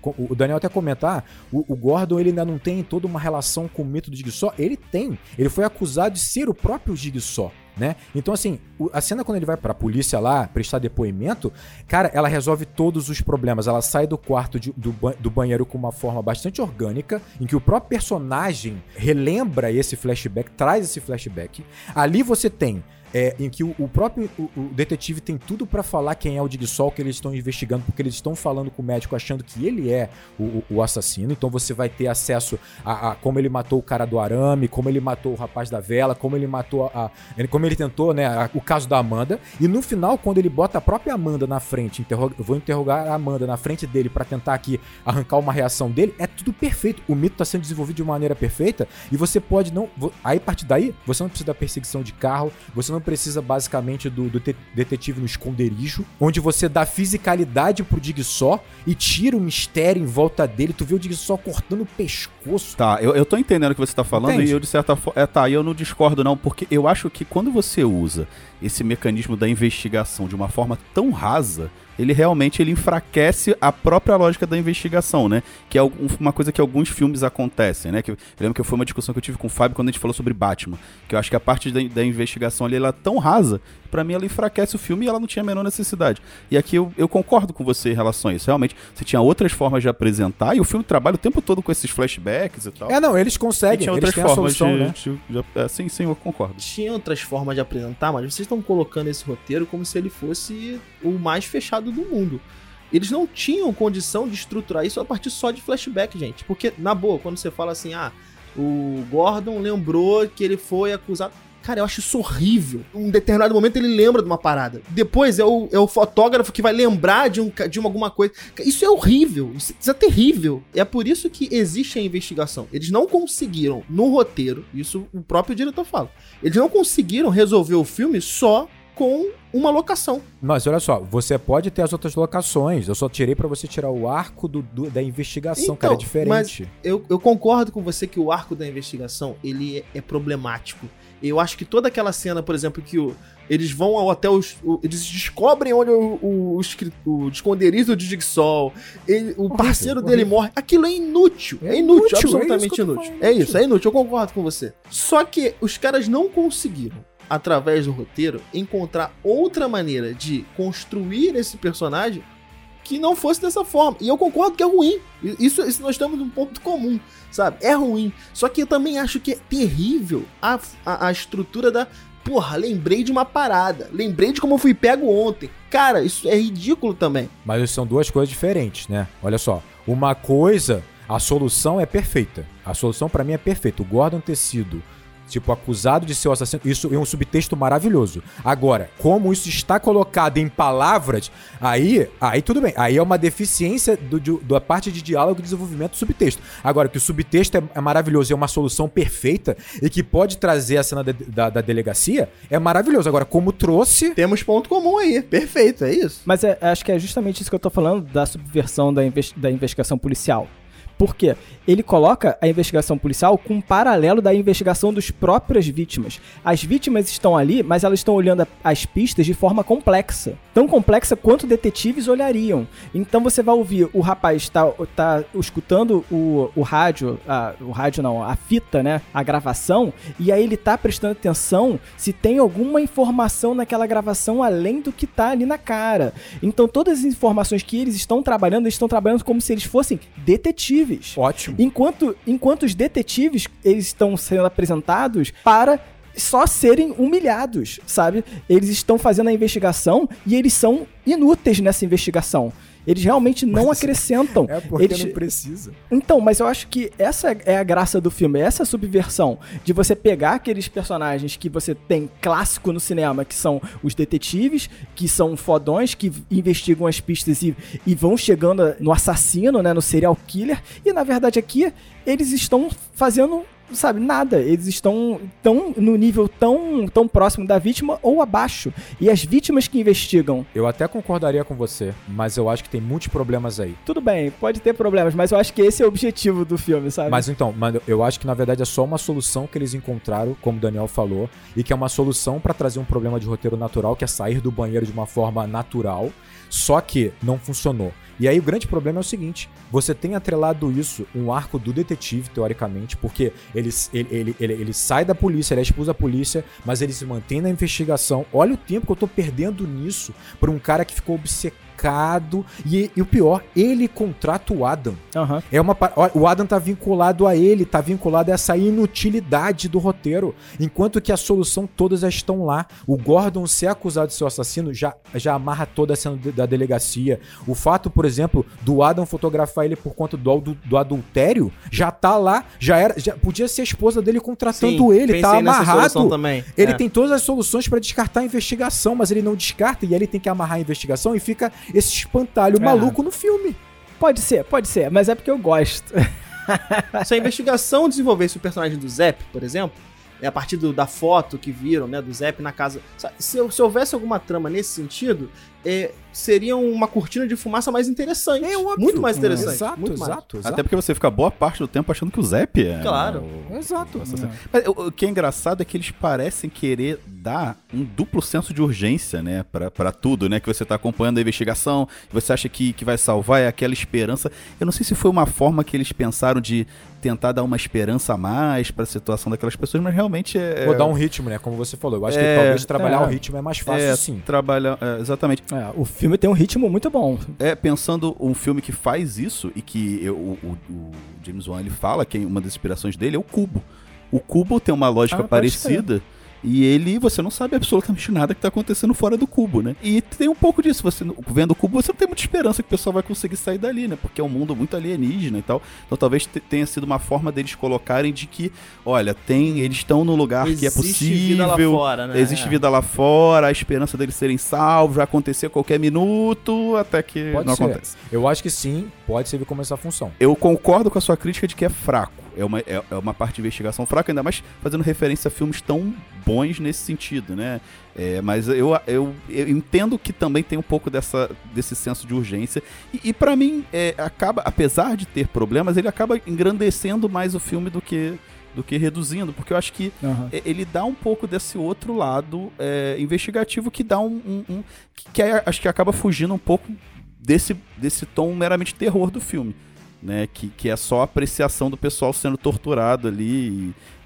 co- o Daniel até comentar, o, o Gordon ele ainda não tem toda uma relação com o mito do Jigsaw, ele tem. Ele foi acusado de ser o próprio Jigsaw. Né? Então, assim, a cena quando ele vai pra polícia lá prestar depoimento, cara, ela resolve todos os problemas. Ela sai do quarto de- do, do banheiro com uma forma bastante orgânica, em que o próprio personagem relembra esse flashback, traz esse flashback. Ali você tem. É, em que o, o próprio o, o detetive tem tudo pra falar quem é o Digsol que eles estão investigando, porque eles estão falando com o médico achando que ele é o, assassino. Então você vai ter acesso a, a como ele matou o cara do arame, como ele matou o rapaz da vela, como ele matou a, ele- como ele tentou, né, a- o caso da Amanda. E no final, quando ele bota a própria Amanda na frente, interroga- vou interrogar a Amanda na frente dele pra tentar aqui arrancar uma reação dele, é tudo perfeito. O mito tá sendo desenvolvido de maneira perfeita e você pode não. Aí, a partir daí, você não precisa da perseguição de carro, você não precisa basicamente do, do te- detetive no esconderijo, onde você dá fisicalidade pro Jigsaw e tira o mistério em volta dele. Tu vê o Jigsaw cortando o pescoço.
Tá, eu, eu tô entendendo o que você tá falando
Entende?
e eu, de certa forma. É, tá, eu não discordo, não, porque eu acho que quando você usa esse mecanismo da investigação de uma forma tão rasa, ele realmente ele enfraquece a própria lógica da investigação, né? Que é um- uma coisa que alguns filmes acontecem, né? Que eu lembro que foi uma discussão que eu tive com o Fábio quando a gente falou sobre Batman. Que eu acho que a parte da, da investigação ali ela é tão rasa, pra mim ela enfraquece o filme e ela não tinha a menor necessidade. E aqui eu, eu concordo com você em relação a isso. Realmente, você tinha outras formas de apresentar e o filme trabalha o tempo todo com esses flashbacks e tal.
É, não, eles
E
conseguem,
tinha outras
têm a
formas
solução,
de,
né?
de- de- é, sim, sim, eu concordo.
Tinha outras formas de apresentar, mas vocês estão colocando esse roteiro como se ele fosse o mais fechado do mundo. Eles não tinham condição de estruturar isso a partir só de flashback, gente. Porque, na boa, quando você fala assim, ah, o Gordon lembrou que ele foi acusado. Cara, eu acho isso horrível. Em um determinado momento ele lembra de uma parada. Depois é o, é o fotógrafo que vai lembrar de, um, de uma, alguma coisa. Isso é horrível. Isso, isso é terrível. É por isso que existe a investigação. Eles não conseguiram, no roteiro, isso o próprio diretor fala, eles não conseguiram resolver o filme só com uma locação.
Mas olha só, você pode ter as outras locações. Eu só tirei pra você tirar o arco do, do- da investigação,
Então,
cara. É diferente.
Eu, eu concordo com você que o arco da investigação ele é, é problemático. Eu acho que toda aquela cena, por exemplo, que o- eles vão ao hotel, os- o- eles descobrem onde o, o, o esconderijo do Jigsaw, ele- o parceiro dele
horrível.
morre. Aquilo é inútil. É,
É
inútil,
inútil, é
absolutamente
tô
inútil. É isso, é inútil, eu concordo com você. Só que os caras não conseguiram, através do roteiro, encontrar outra maneira de construir esse personagem que não fosse dessa forma. E eu concordo que é ruim. Isso, isso nós estamos num ponto comum, sabe? É ruim. Só que eu também acho que é terrível a, a, a estrutura da. Porra, lembrei de uma parada. Lembrei de como eu fui pego ontem. Cara, isso é ridículo também.
Mas são duas coisas diferentes, né? Olha só. Uma coisa, a solução é perfeita. A solução pra mim é perfeita. O Gordon ter sido, tipo, acusado de ser o assassino, isso é um subtexto maravilhoso. Agora, como isso está colocado em palavras, aí, aí tudo bem. Aí é uma deficiência do, do- da parte de diálogo e desenvolvimento do subtexto. Agora, que o subtexto é, é maravilhoso e é uma solução perfeita e que pode trazer a cena da, da- da delegacia, é maravilhoso. Agora, como trouxe.
Temos ponto comum aí. Perfeito, é isso.
Mas é- acho que é justamente isso que eu tô falando da subversão da, inves- da investigação policial. Por quê? Ele coloca a investigação policial com um paralelo da investigação dos próprias vítimas. As vítimas estão ali, mas elas estão olhando as pistas de forma complexa. Tão complexa quanto detetives olhariam. Então você vai ouvir o rapaz tá, tá escutando o, o rádio, a- o rádio não, a fita, né? A gravação, e aí ele tá prestando atenção se tem alguma informação naquela gravação além do que tá ali na cara. Então todas as informações que eles estão trabalhando, eles estão trabalhando como se eles fossem detetives.
Ótimo.
Enquanto, enquanto os detetives eles estão sendo apresentados para só serem humilhados, sabe? Eles estão fazendo a investigação e eles são inúteis nessa investigação. Eles realmente não
Mas-
acrescentam.
É porque
Eles-
não precisa.
Então, mas eu acho que essa é a graça do filme, essa subversão de você pegar aqueles personagens que você tem clássico no cinema, que são os detetives, que são fodões, que investigam as pistas e, e vão chegando no assassino, né, no serial killer, e na verdade aqui eles estão fazendo sabe, nada. Eles estão tão no nível tão, tão próximo da vítima ou abaixo. E as vítimas que investigam,
Eu até concordaria com você, mas eu acho que tem muitos problemas aí.
tudo bem, pode ter problemas, mas eu acho que esse é o objetivo do filme, sabe?
Mas então, mano, eu acho que na verdade é só uma solução que eles encontraram, como o Daniel falou, e que é uma solução pra trazer um problema de roteiro natural, que é sair do banheiro de uma forma natural, só que não funcionou. E aí o grande problema é o seguinte: você tem atrelado isso, um arco do detetive, teoricamente, porque ele, ele, ele, ele, ele sai da polícia, ele é expulso da polícia, mas ele se mantém na investigação. Olha o tempo que eu tô perdendo nisso por um cara que ficou obcecado. E, e o pior, ele contrata o Adam.
Aham.
É uma o Adam tá vinculado a ele, tá vinculado a essa inutilidade do roteiro, enquanto que a solução todas já estão lá. O Gordon ser acusado de ser assassino já, já amarra toda a cena da delegacia. O fato, por exemplo, do Adam fotografar ele por conta do, adu- do adultério já tá lá, já era, já podia ser a esposa dele contratando ele, tá amarrado.
também.
Ele
É.
tem todas as soluções pra descartar a investigação, mas ele não descarta e aí ele tem que amarrar a investigação e fica esse espantalho
É.
maluco no filme.
Pode ser, pode ser, mas é porque eu gosto.
Se a investigação desenvolvesse o personagem do Zep, por exemplo, é a partir do- da foto que viram, né, do Zep na casa. Sa- Se, se houvesse alguma trama nesse sentido, é, seria uma cortina de fumaça mais interessante.
É óbvio.
Muito mais interessante.
Exato,
muito mais.
exato, exato.
Até porque você fica boa parte do tempo achando que o Zep é.
Claro.
o-
Exato.
o. Mas o, o que é engraçado é que eles parecem querer dar um duplo senso de urgência, né? Pra, pra tudo, né? Que você tá acompanhando a investigação, você acha que, que vai salvar, é aquela esperança. Eu não sei se foi uma forma que eles pensaram de tentar dar uma esperança a mais pra situação daquelas pessoas, mas realmente é.
Vou dar um ritmo, né? Como você falou. Eu acho
É,
que talvez trabalhar
é.
o ritmo é mais fácil,
é,
sim.
trabalhar. é, exatamente.
É, o filme tem um ritmo muito bom.
É, pensando um filme que faz isso e que eu- o, o- James Wan ele fala que uma das inspirações dele é o Cubo. O Cubo tem uma lógica
Ah,
parecida E ele, você não sabe absolutamente nada que tá acontecendo fora do cubo, né? E tem um pouco disso, você vendo o cubo, você não tem muita esperança que o pessoal vai conseguir sair dali, né? Porque é um mundo muito alienígena e tal. Então talvez tenha sido uma forma deles colocarem de que, olha, tem, eles estão no lugar
Existe
que é possível.
vida lá fora, né?
Existe
É.
vida lá fora, a esperança deles serem salvos vai acontecer a qualquer minuto, até que
Pode
não
ser.
acontece.
Eu acho que sim, pode servir como essa função.
Eu concordo com a sua crítica de que é fraco. É uma, é, é uma parte de investigação fraca, ainda mais fazendo referência a filmes tão bons nesse sentido, né? É, mas eu, eu, eu entendo que também tem um pouco dessa, desse senso de urgência. E, e para mim, é, acaba, apesar de ter problemas, ele acaba engrandecendo mais o filme do que, do que reduzindo, porque eu acho que é, ele dá um pouco desse outro lado é, investigativo que dá um, um- um- que, que é- acho que acaba fugindo um pouco desse, desse tom meramente terror do filme. Né, que, que é só a apreciação do pessoal sendo torturado ali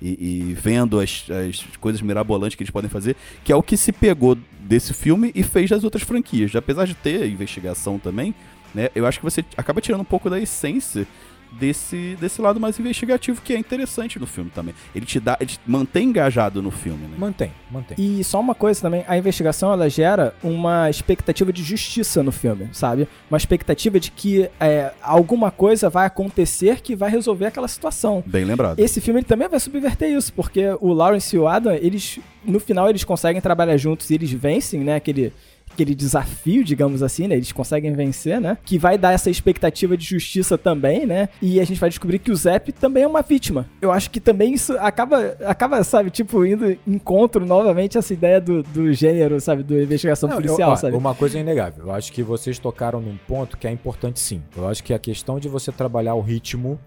e, e- e vendo as, as coisas mirabolantes que eles podem fazer, que é o que se pegou desse filme e fez das outras franquias. Apesar de ter investigação também, né, eu acho que você acaba tirando um pouco da essência desse, desse lado mais investigativo que é interessante no filme também. Ele te dá, ele te mantém engajado no filme, né?
Mantém, mantém.
E só uma coisa também, a investigação ela gera uma expectativa de justiça no filme, sabe? Uma expectativa de que é, alguma coisa vai acontecer que vai resolver aquela situação.
Bem lembrado.
Esse filme ele também vai subverter isso, porque o Lawrence e o Adam, eles no final eles conseguem trabalhar juntos e eles vencem, né, aquele aquele desafio, digamos assim, né? Eles conseguem vencer, né? Que vai dar essa expectativa de justiça também, né? E a gente vai descobrir que o Zep também é uma vítima. Eu acho que também isso acaba, acaba sabe, tipo, indo encontro novamente essa ideia do, do gênero, sabe? Do investigação
Não,
policial,
eu-
sabe?
Uma coisa é inegável. Eu acho que vocês tocaram num ponto que é importante sim. Eu acho que a questão de você trabalhar o ritmo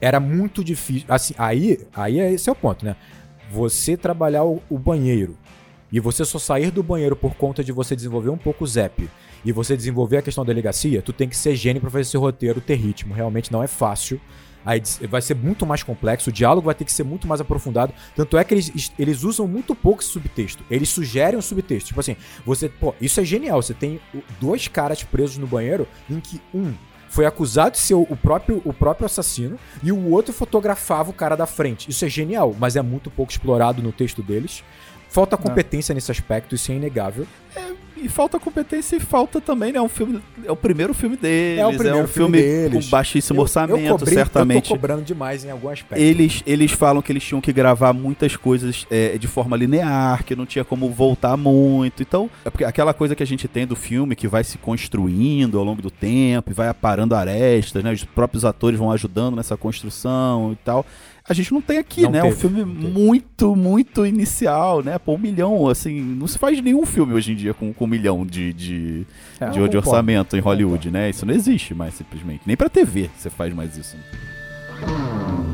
era muito difícil. Assim, aí, aí é- esse é o ponto, né? Você trabalhar o, o banheiro e você só sair do banheiro por conta de você desenvolver um pouco o Zep e você desenvolver a questão da delegacia, tu tem que ser gênio pra fazer esse roteiro ter ritmo. Realmente não é fácil. Aí vai ser muito mais complexo, o diálogo vai ter que ser muito mais aprofundado. Tanto é que eles, eles usam muito pouco esse subtexto. Eles sugerem o subtexto. Tipo assim, você, pô, isso é genial. Você tem dois caras presos no banheiro em que um foi acusado de ser o próprio, o próprio assassino e o outro fotografava o cara da frente. Isso é genial, mas é muito pouco explorado no texto deles. Falta competência nesse aspecto, isso é inegável.
E falta competência e falta também, né? É um filme. É o primeiro filme deles.
É o primeiro
um
filme
filme
deles.
com baixíssimo
Eu-
orçamento,
eu cobrei-
certamente.
Eu tô cobrando demais em algum aspecto.
Eles, eles falam que eles tinham que gravar muitas coisas é, de forma linear, que não tinha como voltar muito. Então, é porque aquela coisa que a gente tem do filme que vai se construindo ao longo do tempo e vai aparando arestas, né? Os próprios atores vão ajudando nessa construção e tal. A gente não tem aqui,
Não
né?
teve,
um filme muito, muito inicial, né? Pô, um milhão, assim, não se faz nenhum filme hoje em dia com, com um milhão de, de,
É,
de, de orçamento em Hollywood, né? Isso não existe mais, simplesmente. Nem pra TV você faz mais isso. né?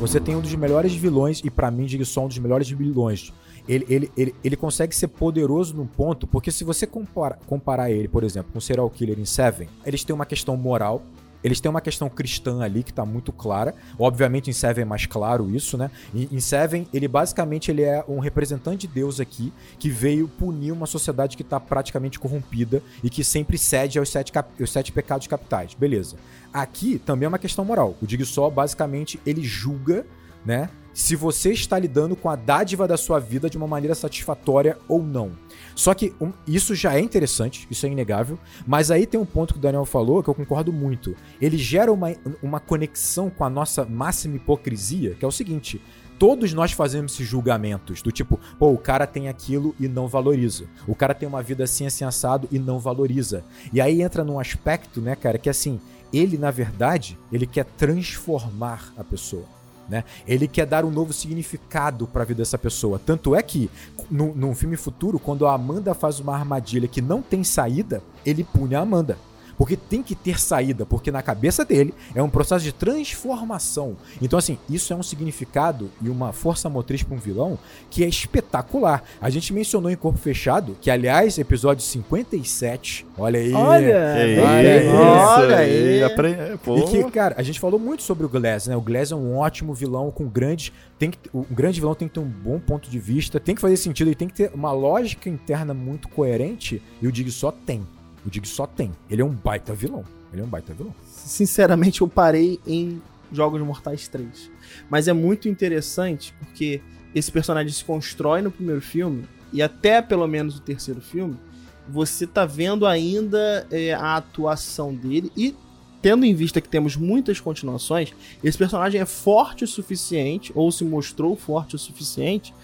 Você tem um dos melhores vilões, e pra mim, digo só um dos melhores vilões. Ele, ele, ele, ele consegue ser poderoso num ponto, porque se você compara, comparar ele, por exemplo, com o Serial Killer em Seven, eles têm uma questão moral, eles têm uma questão cristã ali que tá muito clara. Obviamente em Seven é mais claro isso, né? Em, Seven, ele basicamente ele é um representante de Deus aqui que veio punir uma sociedade que tá praticamente corrompida e que sempre cede aos sete, aos sete pecados capitais. Beleza. Aqui também é uma questão moral. O Jigsaw, basicamente, ele julga, né? Se você está lidando com a dádiva da sua vida de uma maneira satisfatória ou não. Só que um- isso já é interessante, isso é inegável. Mas aí tem um ponto que o Daniel falou que eu concordo muito. Ele gera uma, uma conexão com a nossa máxima hipocrisia, que é o seguinte. Todos nós fazemos esses julgamentos do tipo, pô, o cara tem aquilo e não valoriza. O cara tem uma vida assim, assim, assado e não valoriza. E aí entra num aspecto, né, cara, que assim, ele, na verdade, ele quer transformar a pessoa. Né? Ele quer dar um novo significado para a vida dessa pessoa. Tanto é que, no, num filme futuro, quando a Amanda faz uma armadilha que não tem saída, ele pune a Amanda. Porque tem que ter saída, porque na cabeça dele é um processo de transformação. Então, assim, isso é um significado e uma força motriz para um vilão que é espetacular. A gente mencionou em Corpo Fechado, que, aliás, episódio 57, olha aí.
Olha,
Que
olha
isso,
aí.
olha aí.
apre- pô.
E que, cara, a gente falou muito sobre o Glass, né? O Glass é um ótimo vilão com grande. Tem que, um grande vilão tem que ter um bom ponto de vista, tem que fazer sentido, ele tem que ter uma lógica interna muito coerente, e o Dig só tem. O Dig só tem. Ele é um baita vilão. Ele é um baita vilão.
Sinceramente, eu parei em Jogos Mortais 3. Mas é muito interessante porque esse personagem se constrói no primeiro filme e até pelo menos o terceiro filme, você tá vendo ainda é, a atuação dele e tendo em vista que temos muitas continuações, esse personagem é forte o suficiente ou se mostrou forte o suficiente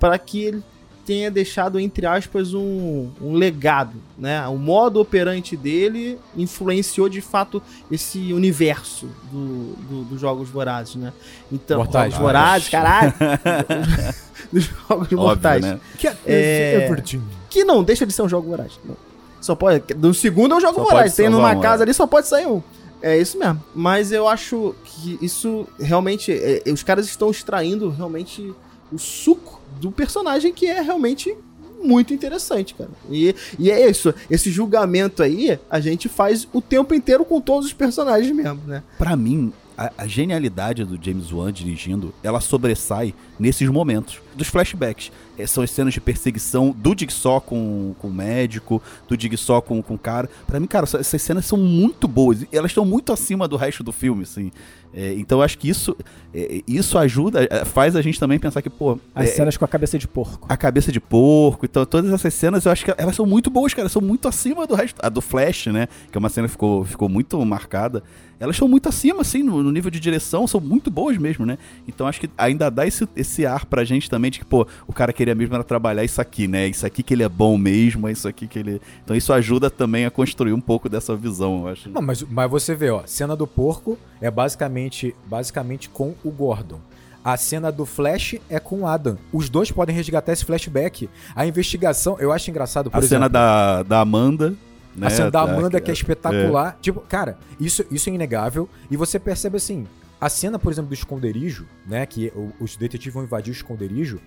para que ele tenha deixado, entre aspas, um, um legado, né? O modo operante dele influenciou de fato esse universo do, do- dos Jogos Vorazes, né? Então,
Mortais.
Jogos Vorazes, caralho! dos Jogos
Óbvio,
Mortais.
né?
Que
É-
Everton.
Que não deixa de ser um jogo voraz. Não. Só pode. No segundo é um jogo
Só
voraz. Tem numa
um,
casa
é.
ali, só pode sair um. É isso mesmo. Mas eu acho que isso realmente. é, é, os caras estão extraindo realmente o suco do personagem que é realmente muito interessante, cara. E, e é isso. Esse julgamento aí a gente faz o tempo inteiro com todos os personagens mesmo, né?
Pra mim, a, a genialidade do James Wan dirigindo, ela sobressai nesses momentos dos flashbacks. É, são as cenas de perseguição do Jigsaw com, com o médico, do Jigsaw com, com o cara. Pra mim, cara, essas cenas são muito boas. Elas estão muito acima do resto do filme, assim. É, então eu acho que isso, é, isso ajuda, é, faz a gente também pensar que, pô,
As
é,
cenas com a cabeça de porco.
a cabeça de porco, então todas essas cenas eu acho que elas são muito boas, cara, são muito acima do resto. A do Flash, né, que é uma cena que ficou, ficou muito marcada, elas são muito acima, assim, no, no nível de direção, são muito boas mesmo, né. Então acho que ainda dá esse, esse ar pra gente também de que, pô, o cara queria mesmo era trabalhar isso aqui, né, isso aqui que ele é bom mesmo, é isso aqui que ele... Então isso ajuda também a construir um pouco dessa visão, eu acho.
Não, mas, mas você vê, ó, cena do porco é basicamente, basicamente com o Gordon. A cena do Flash é com o Adam. Os dois podem resgatar esse flashback. A investigação, eu acho engraçado, por
a
exemplo.
cena da, da Amanda... Né,
A cena da
tá,
Amanda, que é espetacular. Tipo, cara, isso, isso é inegável. E você percebe assim, a cena, por exemplo, do esconderijo, né? Que o- os detetives vão invadir o esconderijo.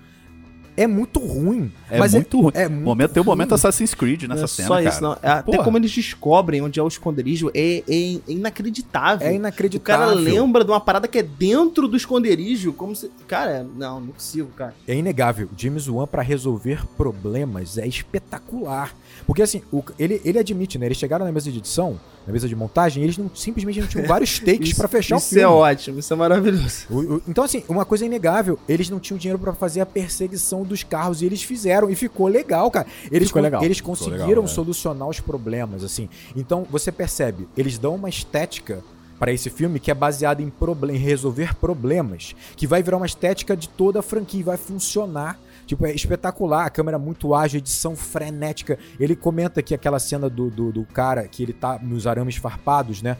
É muito ruim.
É
mas
muito ruim.
É muito
Momento, tem o momento
ruim.
Assassin's Creed nessa
não é
cena,
só
cara.
isso, não. É Até
Porra.
como eles descobrem onde é o esconderijo é, é- é inacreditável.
É
O
inacreditável.
cara lembra de uma parada que é dentro do esconderijo, como se. Cara, é- não, não é possível, cara.
É inegável. James Wan pra resolver problemas é espetacular. Porque assim, o- ele, ele admite, né? Eles chegaram na mesa de edição, na mesa de montagem, e eles não simplesmente não tinham vários takes pra fechar
isso
o filme.
é ótimo, isso é maravilhoso.
O- o- então, assim, uma coisa inegável, eles não tinham dinheiro pra fazer a perseguição dos carros e eles fizeram e ficou legal, cara. Eles,
Ficou legal.
eles conseguiram
legal, é.
solucionar os problemas, assim. Então, você percebe, eles dão uma estética pra esse filme que é baseada em, proble- em resolver problemas, que vai virar uma estética de toda a franquia e vai funcionar. Tipo, é espetacular, a câmera muito ágil, edição frenética. Ele comenta que aquela cena do, do, do cara que ele tá nos arames farpados, né?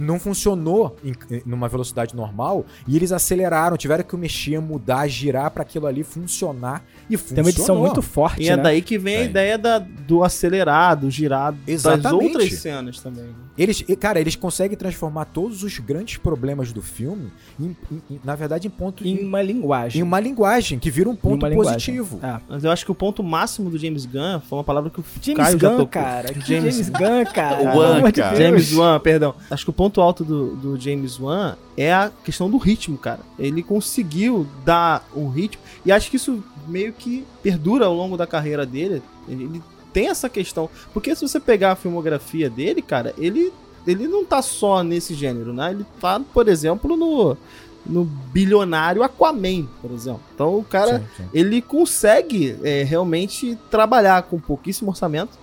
Que não funcionou em, numa velocidade normal e eles aceleraram, tiveram que mexer, mudar, girar pra aquilo ali funcionar e funcionou.
Tem uma edição muito forte,
E é
né?
daí que vem a
Tem.
ideia da, do acelerado, girado, das
Exatamente.
outras cenas também. né?
Eles, e, cara, eles conseguem transformar todos os grandes problemas do filme, em- em- em- na verdade, em ponto
Em
em,
uma linguagem.
em uma linguagem que vira um ponto positivo.
É.
Mas eu acho que o ponto máximo do James Gunn foi uma palavra que o
James
Caio já
Gunn,
tocou.
cara.
James-
James, Gunn, cara.
O
Pelo
Wan,
amor de
cara.
James Wan, perdão. Acho que o ponto alto do, do James Wan é a questão do ritmo, cara. Ele conseguiu dar um ritmo. E acho que isso meio que perdura ao longo da carreira dele. Ele, tem essa questão. Porque se você pegar a filmografia dele, cara, ele, ele não tá só nesse gênero, né? Ele tá, por exemplo, no, no bilionário Aquaman, por exemplo. Então o cara
Sim, sim.
ele consegue é, realmente trabalhar com pouquíssimo orçamento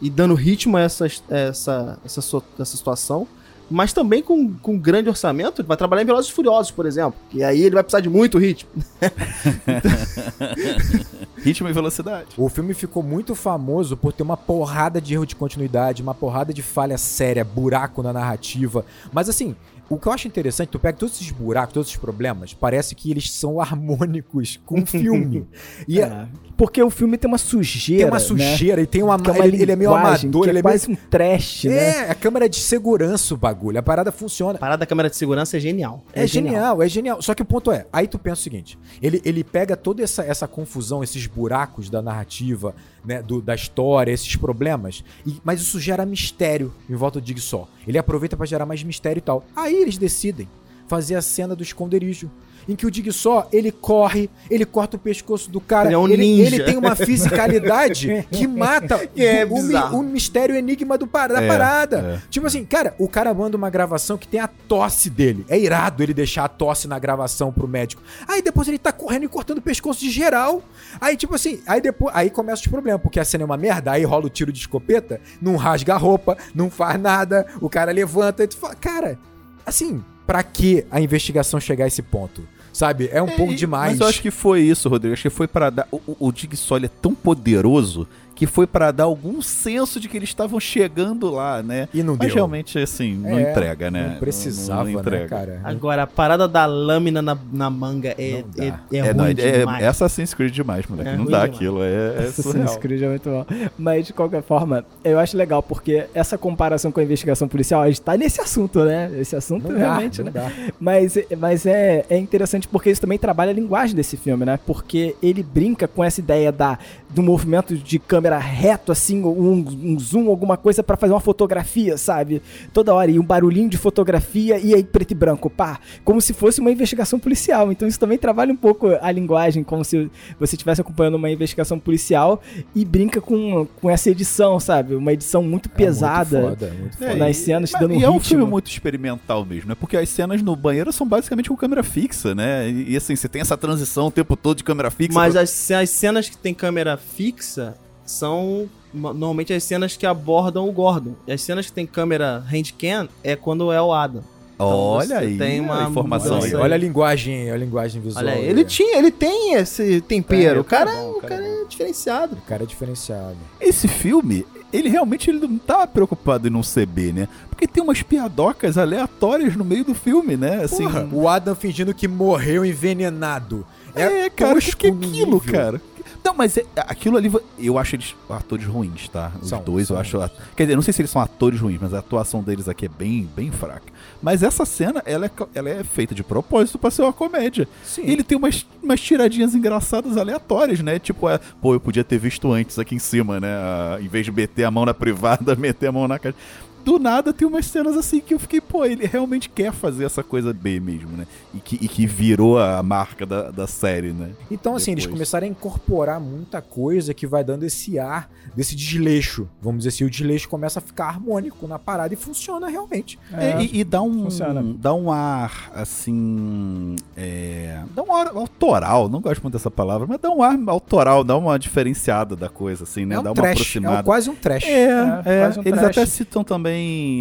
e dando ritmo a essa, essa, essa, essa situação, mas também com, com grande orçamento, ele vai trabalhar em Velozes e Furiosos, por exemplo, e aí ele vai precisar de muito ritmo.
Ritmo e velocidade.
O filme ficou muito famoso por ter uma porrada de erro de continuidade, uma porrada de falha séria, buraco na narrativa. Mas assim, o que eu acho interessante, tu pega todos esses buracos, todos esses problemas, parece que eles são harmônicos com o filme. E é-
É, porque o filme tem uma sujeira.
tem uma
né?
sujeira e tem uma,
é uma
ele, ele é meio amador,
que
ele
é
é meio
quase um trash, né?
É, a câmera de segurança o bagulho. A parada funciona.
A parada da câmera de segurança é genial.
É, genial. é genial. Só que o ponto é, aí tu pensa o seguinte: ele, ele pega toda essa, essa confusão, esses buracos da narrativa, né, do- da história, esses problemas, e- mas isso gera mistério em volta do só. Ele aproveita pra gerar mais mistério e tal. Aí eles decidem fazer a cena do esconderijo. Em que o Dig só ele corre, ele corta o pescoço do cara,
Ele é um
ele,
ninja.
ele tem uma fisicalidade que mata
É
o, o o mistério o enigma do, par- da
É,
parada. Tipo assim, cara, o cara manda uma gravação que tem a tosse dele. É irado ele deixar a tosse na gravação pro médico. Aí depois ele tá correndo e cortando o pescoço de geral. Aí, tipo assim, aí depois. Aí começa os problemas, porque a cena é uma merda, aí rola o tiro de escopeta, não rasga a roupa, não faz nada, o cara levanta e tu fala, cara, assim, pra que a investigação chegar a esse ponto? Sabe? É um pouco
e-
demais.
Mas eu acho que foi isso, Rodrigo. Acho que foi pra dar. O, o, o Dig Sol é tão poderoso que foi pra dar algum senso de que eles estavam chegando lá, né?
E não
Mas
deu.
realmente, assim, não
É,
entrega, né?
Não precisava,
Não- não
né,
entrega.
cara?
Agora, a parada da lâmina na, na manga é,
Não dá.
é, é,
É,
ruim
não, é, é,
demais.
é Assassin's Creed demais, moleque.
É
não dá
demais.
aquilo, é, é
Assassin's
surreal.
Creed é muito bom. Mas, de qualquer forma, eu acho legal, porque essa comparação com a investigação policial, a gente tá nesse assunto, né? Esse assunto
Não dá,
realmente,
não
né?
dá.
Mas, mas é, é interessante porque isso também trabalha a linguagem desse filme, né? Porque ele brinca com essa ideia da, do movimento de câmera reto, assim, um, um zoom, alguma coisa pra fazer uma fotografia, sabe? Toda hora, e um barulhinho de fotografia e aí preto e branco, pá. Como se fosse uma investigação policial. Então isso também trabalha um pouco a linguagem, como se você estivesse acompanhando uma investigação policial e brinca com, com essa edição, sabe? Uma edição muito pesada.
É muito foda, muito
É,
foda.
nas cenas, dando um
E é um
ritmo.
filme muito experimental mesmo, né? Porque as cenas no banheiro são basicamente com câmera fixa, né? E, e, assim, você tem essa transição o tempo todo de câmera fixa.
Mas
pra-
as, as cenas que tem câmera fixa são ma- normalmente as cenas que abordam o Gordon. E as cenas que tem câmera handcam é quando é o Adam.
Olha
você
aí,
tem
a
uma
informação aí.
Olha, olha a linguagem, olha a linguagem visual.
Olha aí,
aí.
ele tinha, ele tem esse tempero.
Tem,
o cara,
tá bom,
o
cara
cara
é
é diferenciado.
O cara é diferenciado.
Esse filme, ele realmente ele não tá preocupado em não ser B, né? Porque tem umas piadocas aleatórias no meio do filme, né? Assim,
Porra, o Adam fingindo que morreu envenenado.
É, cara, o que, é aquilo,
nível.
cara? Não, mas é- aquilo ali, eu acho eles atores ruins, tá? Os
São,
dois,
são.
eu acho. Quer dizer, não sei se eles são atores ruins, mas a atuação deles aqui é bem, bem fraca. Mas essa cena, ela é, ela é feita de propósito pra ser uma comédia.
Sim.
E ele tem umas, umas tiradinhas engraçadas aleatórias, né? Tipo, é, pô, eu podia ter visto antes aqui em cima, né? Ah, em vez de meter a mão na privada, meter a mão na caixa. Do nada tem umas cenas assim que eu fiquei, pô, ele realmente quer fazer essa coisa B mesmo, né? E que, e que virou a marca da, da série, né?
Então, assim, eles
Depois.
começaram a incorporar muita coisa que vai dando esse ar desse desleixo. Vamos dizer assim, o desleixo começa a ficar harmônico na parada e funciona realmente.
É, e, e dá um
funciona.
dá um ar assim é, dá um ar autoral não gosto muito dessa palavra mas dá um ar autoral dá uma diferenciada da coisa assim né
é um
dá uma
trash, é
aproximada
um- quase um trash.
é,
É,
é,
quase um
eles
trash.
até citam também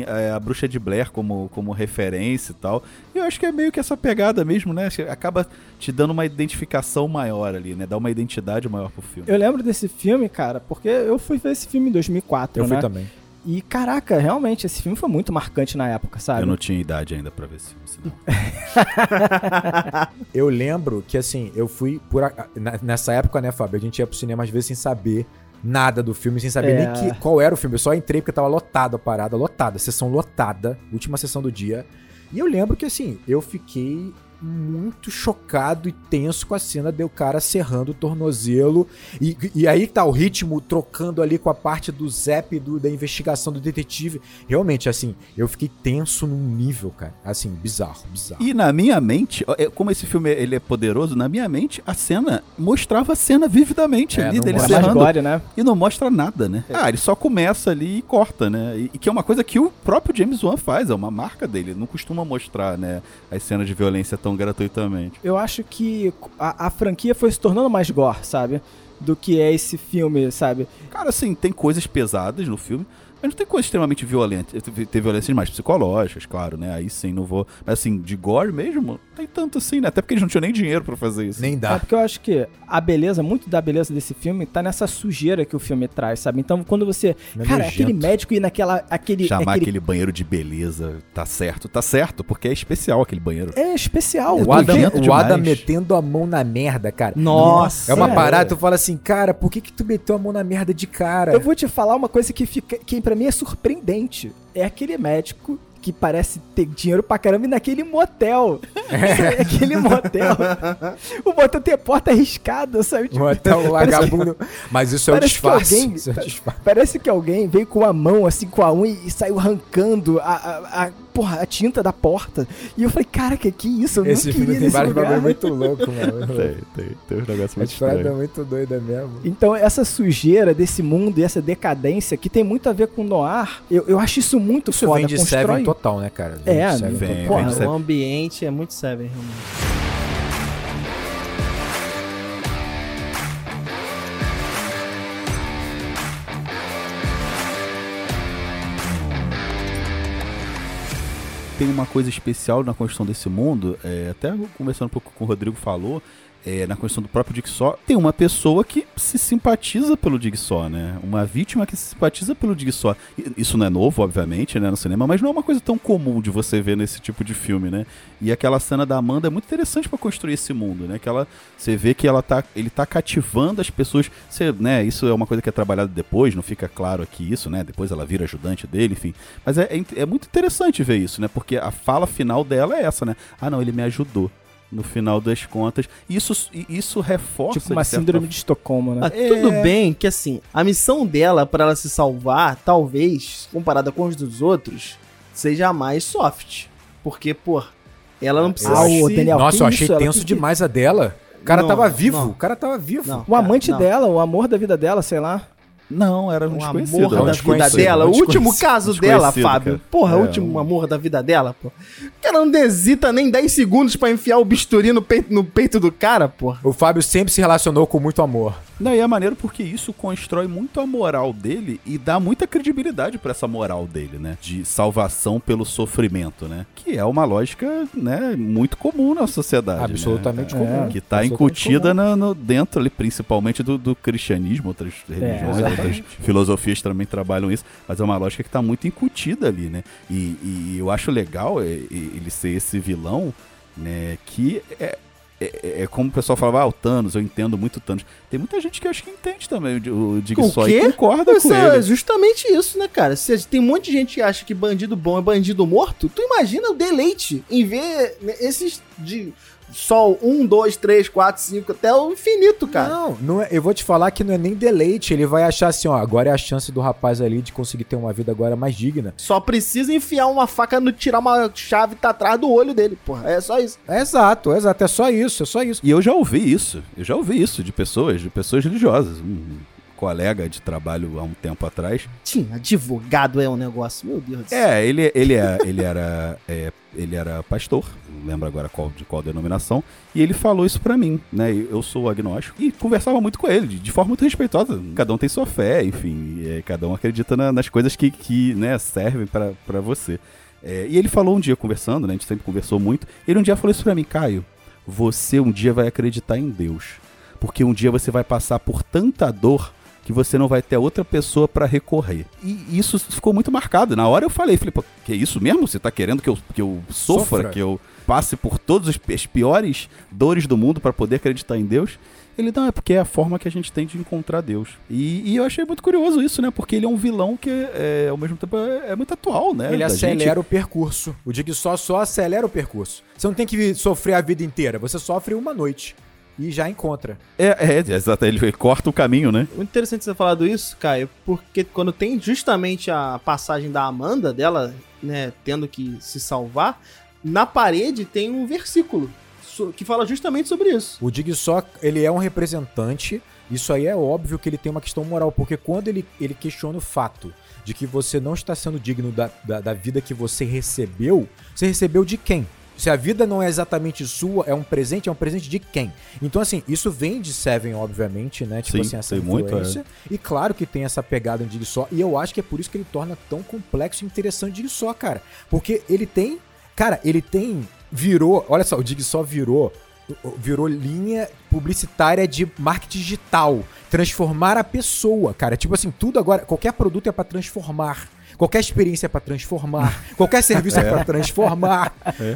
é, a Bruxa de Blair como, como referência e tal. E eu acho que é meio que essa pegada mesmo, né? Acaba te dando uma identificação maior ali, né? Dá uma identidade maior pro filme.
Eu lembro desse filme, cara, porque eu fui ver esse filme em 2004,
Eu
né?
fui também.
E, caraca, realmente, esse filme foi muito marcante na época, sabe?
Eu não tinha idade ainda pra ver esse filme. senão-
Eu lembro que, assim, eu fui por. a- na- nessa época, né, Fábio? A gente ia pro cinema às vezes sem saber nada do filme, sem saber
É.
nem que, qual era o filme. Eu só entrei porque tava lotado a parada, lotada, sessão lotada, última sessão do dia. E eu lembro que, assim, eu fiquei muito chocado e tenso com a cena de o cara serrando o tornozelo. E, e aí tá o ritmo trocando ali com a parte do Zep do, da investigação do detetive. Realmente, assim, eu fiquei tenso num nível, cara. Assim, bizarro, bizarro.
E na minha mente, é, como esse filme ele é poderoso, na minha mente a cena mostrava a cena vividamente
É,
ali
não
dele serrando.
gore, né?
E não mostra nada, né? Ah, ele só começa ali e corta, né? E, e que é uma coisa que o próprio James Wan faz, é uma marca dele. Ele não costuma mostrar, né, as cenas de violência tão gratuitamente.
Eu acho que a, a franquia foi se tornando mais gore, sabe? Do que é esse filme, sabe?
Cara, assim, tem coisas pesadas no filme, mas não tem coisas extremamente violentas. Tem violências mais psicológicas, claro, né? Aí sim, não vou. Mas assim, de gore mesmo, tem tanto assim, né? Até porque eles não tinham nem dinheiro pra fazer isso.
Nem
É
dá.
porque eu acho que a beleza, muito da beleza desse filme tá nessa sujeira que o filme traz, sabe? Então quando você.
É
cara,
nojento.
aquele médico ir naquela. Aquele,
Chamar
aquele...
aquele banheiro de beleza, tá certo, tá certo, porque é especial aquele banheiro.
É especial.
O
tô
Adam, o Adam metendo a mão na merda, cara.
Nossa,
É uma
é.
parada, tu fala assim, cara, por que que tu meteu a mão na merda de cara?
Eu vou te falar uma coisa que fica, que para mim é surpreendente. É aquele médico que parece ter dinheiro pra caramba e naquele motel. É. aquele motel. o motel tem a porta arriscada, sabe? Tipo, parece-
vagabundo. Mas isso é
que
disfarce.
alguém-
Isso é o disfarce.
Parece que alguém veio com a mão, assim, com a unha e saiu arrancando a, a- a porra, a tinta da porta. E eu falei, cara, que que isso? Eu
Esse
não
filme
queria
tem vários bagulho muito louco, mano.
Tem, tem, tem uns negócios
A
muito
história é
estranhos.
muito doida mesmo.
Então, essa sujeira desse mundo e essa decadência que tem muito a ver com Noir, eu, eu acho isso muito
Isso
foda.
vem de
constrói...
Seven total, né, cara? Vem
É,
de Seven
vem.
Porra,
vem de
o ambiente é muito Seven, realmente.
Tem uma coisa especial na construção desse mundo, é, até conversando um pouco com o Rodrigo falou, é, na construção do próprio Jigsaw, tem uma pessoa que se simpatiza pelo Jigsaw, né? Uma vítima que se simpatiza pelo Jigsaw. Isso não é novo, obviamente, né, no cinema, mas não é uma coisa tão comum de você ver nesse tipo de filme, né? E aquela cena da Amanda é muito interessante pra construir esse mundo, né? Que ela, você vê que ela tá, ele tá cativando as pessoas, você, né? Isso é uma coisa que é trabalhada depois, não fica claro aqui isso, né? Depois ela vira ajudante dele, enfim. Mas é, é, é muito interessante ver isso, né? Porque a fala final dela é essa, né? Ah, não, ele me ajudou. No final das contas. Isso, isso reforça.
Tipo uma
de
síndrome de Estocolmo, né?
Ah, Tudo bem que, assim, a missão dela pra ela se salvar, talvez, comparada com os dos outros, seja mais soft. Porque, pô, ela não precisa
Ah,
se...
o Daniel,
Nossa, eu achei
isso?
Tenso demais a dela. O cara
Não,
tava vivo.
não.
O cara tava vivo.
Não.
O amante
Não.
dela, o amor da vida dela, sei lá.
Não, era um desconhecido.
amor da vida dela, o último caso dela, Fábio.
cara.
Porra,
É,
o último
um-
amor da vida dela, pô. O cara não desita nem 10 segundos pra enfiar o bisturi no peito, no peito do cara, pô.
O Fábio sempre se relacionou com muito amor.
Não, e é maneiro porque isso constrói muito a moral dele e dá muita credibilidade pra essa moral dele, né? De salvação pelo sofrimento, né? Que é uma lógica, né, muito comum na sociedade.
Absolutamente
né?
comum.
Que tá
Absolutamente
incutida na- no, dentro ali, principalmente do, do cristianismo, outras religiões, outras filosofias também trabalham isso, mas é uma lógica que tá muito incutida ali, né? E, e eu acho legal é, é, ele ser esse vilão, né, que é, é, é como o pessoal falava, ah, o Thanos, eu entendo muito o Thanos. Tem muita gente que acho que entende também o, Jigsaw e concorda
Isso
com
é
ele.
justamente isso, né, cara? Se tem um monte de gente que acha que bandido bom é bandido morto, tu imagina o deleite em ver né, esses de sol 1, 2, 3, 4, 5 até o infinito, cara.
Não, não é- eu vou te falar que não é nem deleite. Ele vai achar assim, ó, agora é a chance do rapaz ali de conseguir ter uma vida agora mais digna.
Só precisa enfiar uma faca no tirar uma chave e tá atrás do olho dele, porra. É só isso.
É exato, é exato. É só isso, é só isso.
E eu já ouvi isso, eu já ouvi isso de pessoas, de pessoas religiosas. Um colega de trabalho há um tempo atrás.
Tinha, advogado é um negócio, meu Deus do céu.
É, ele, ele, é, ele era. é, ele era pastor, não lembro agora qual, de qual denominação, e ele falou isso pra mim, né? Eu sou agnóstico e conversava muito com ele, de, de forma muito respeitosa. Cada um tem sua fé, enfim, é, cada um acredita na- nas coisas que, que né, servem pra pra você. É, e ele falou um dia conversando, né? A gente sempre conversou muito. Ele um dia falou isso pra mim, Caio. Você um dia vai acreditar em Deus, porque um dia você vai passar por tanta dor que você não vai ter outra pessoa pra recorrer. E isso ficou muito marcado. Na hora eu falei, falei, pô, que isso mesmo? Você tá querendo que eu, que eu sofra,
Sofra.
que eu passe por todas as, piores dores do mundo pra poder acreditar em Deus? Ele, não, é porque é a forma que a gente tem de encontrar Deus. E, e eu achei muito curioso isso, né? Porque ele é um vilão que, é, ao mesmo tempo, é, é muito atual, né?
Ele
Da
acelera
gente.
o percurso. O Dig só só acelera o percurso. Você não tem que sofrer a vida inteira, você sofre uma noite e já encontra.
É, é, exato. Ele, corta o caminho, né?
Muito interessante você ter falado isso, Caio, porque quando tem justamente a passagem da Amanda, dela, né, tendo que se salvar, na parede tem um versículo que fala justamente sobre isso.
O Dig só ele é um representante. Isso aí é óbvio que ele tem uma questão moral, porque quando ele, ele questiona o fato de que você não está sendo digno da, da, da vida que você recebeu, você recebeu de quem? Se a vida não é exatamente sua, é um presente, é um presente de quem? Então, assim, isso vem de Seven, obviamente, né? Tipo
Sim,
assim, essa
tem muito,
influência. E claro que tem essa pegada em Dig só. E eu acho que é por isso que ele torna tão complexo e interessante Dig só, cara. Porque ele tem. Cara, ele tem. Virou. Olha só, o Dig só virou. Virou linha publicitária de marketing digital. Transformar a pessoa, cara. Tipo assim, tudo agora. Qualquer produto é pra transformar. Qualquer experiência é pra transformar. Qualquer serviço é, pra transformar.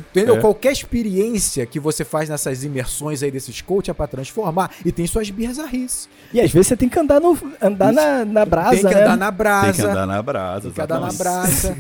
Entendeu?
é.
Qualquer experiência que você faz nessas imersões aí desses coach é pra transformar. E tem suas bizarrices.
E às vezes você tem que andar, no, andar na, na brasa,
tem que
né?
andar na brasa.
Tem que andar na brasa.
Tem que andar na brasa.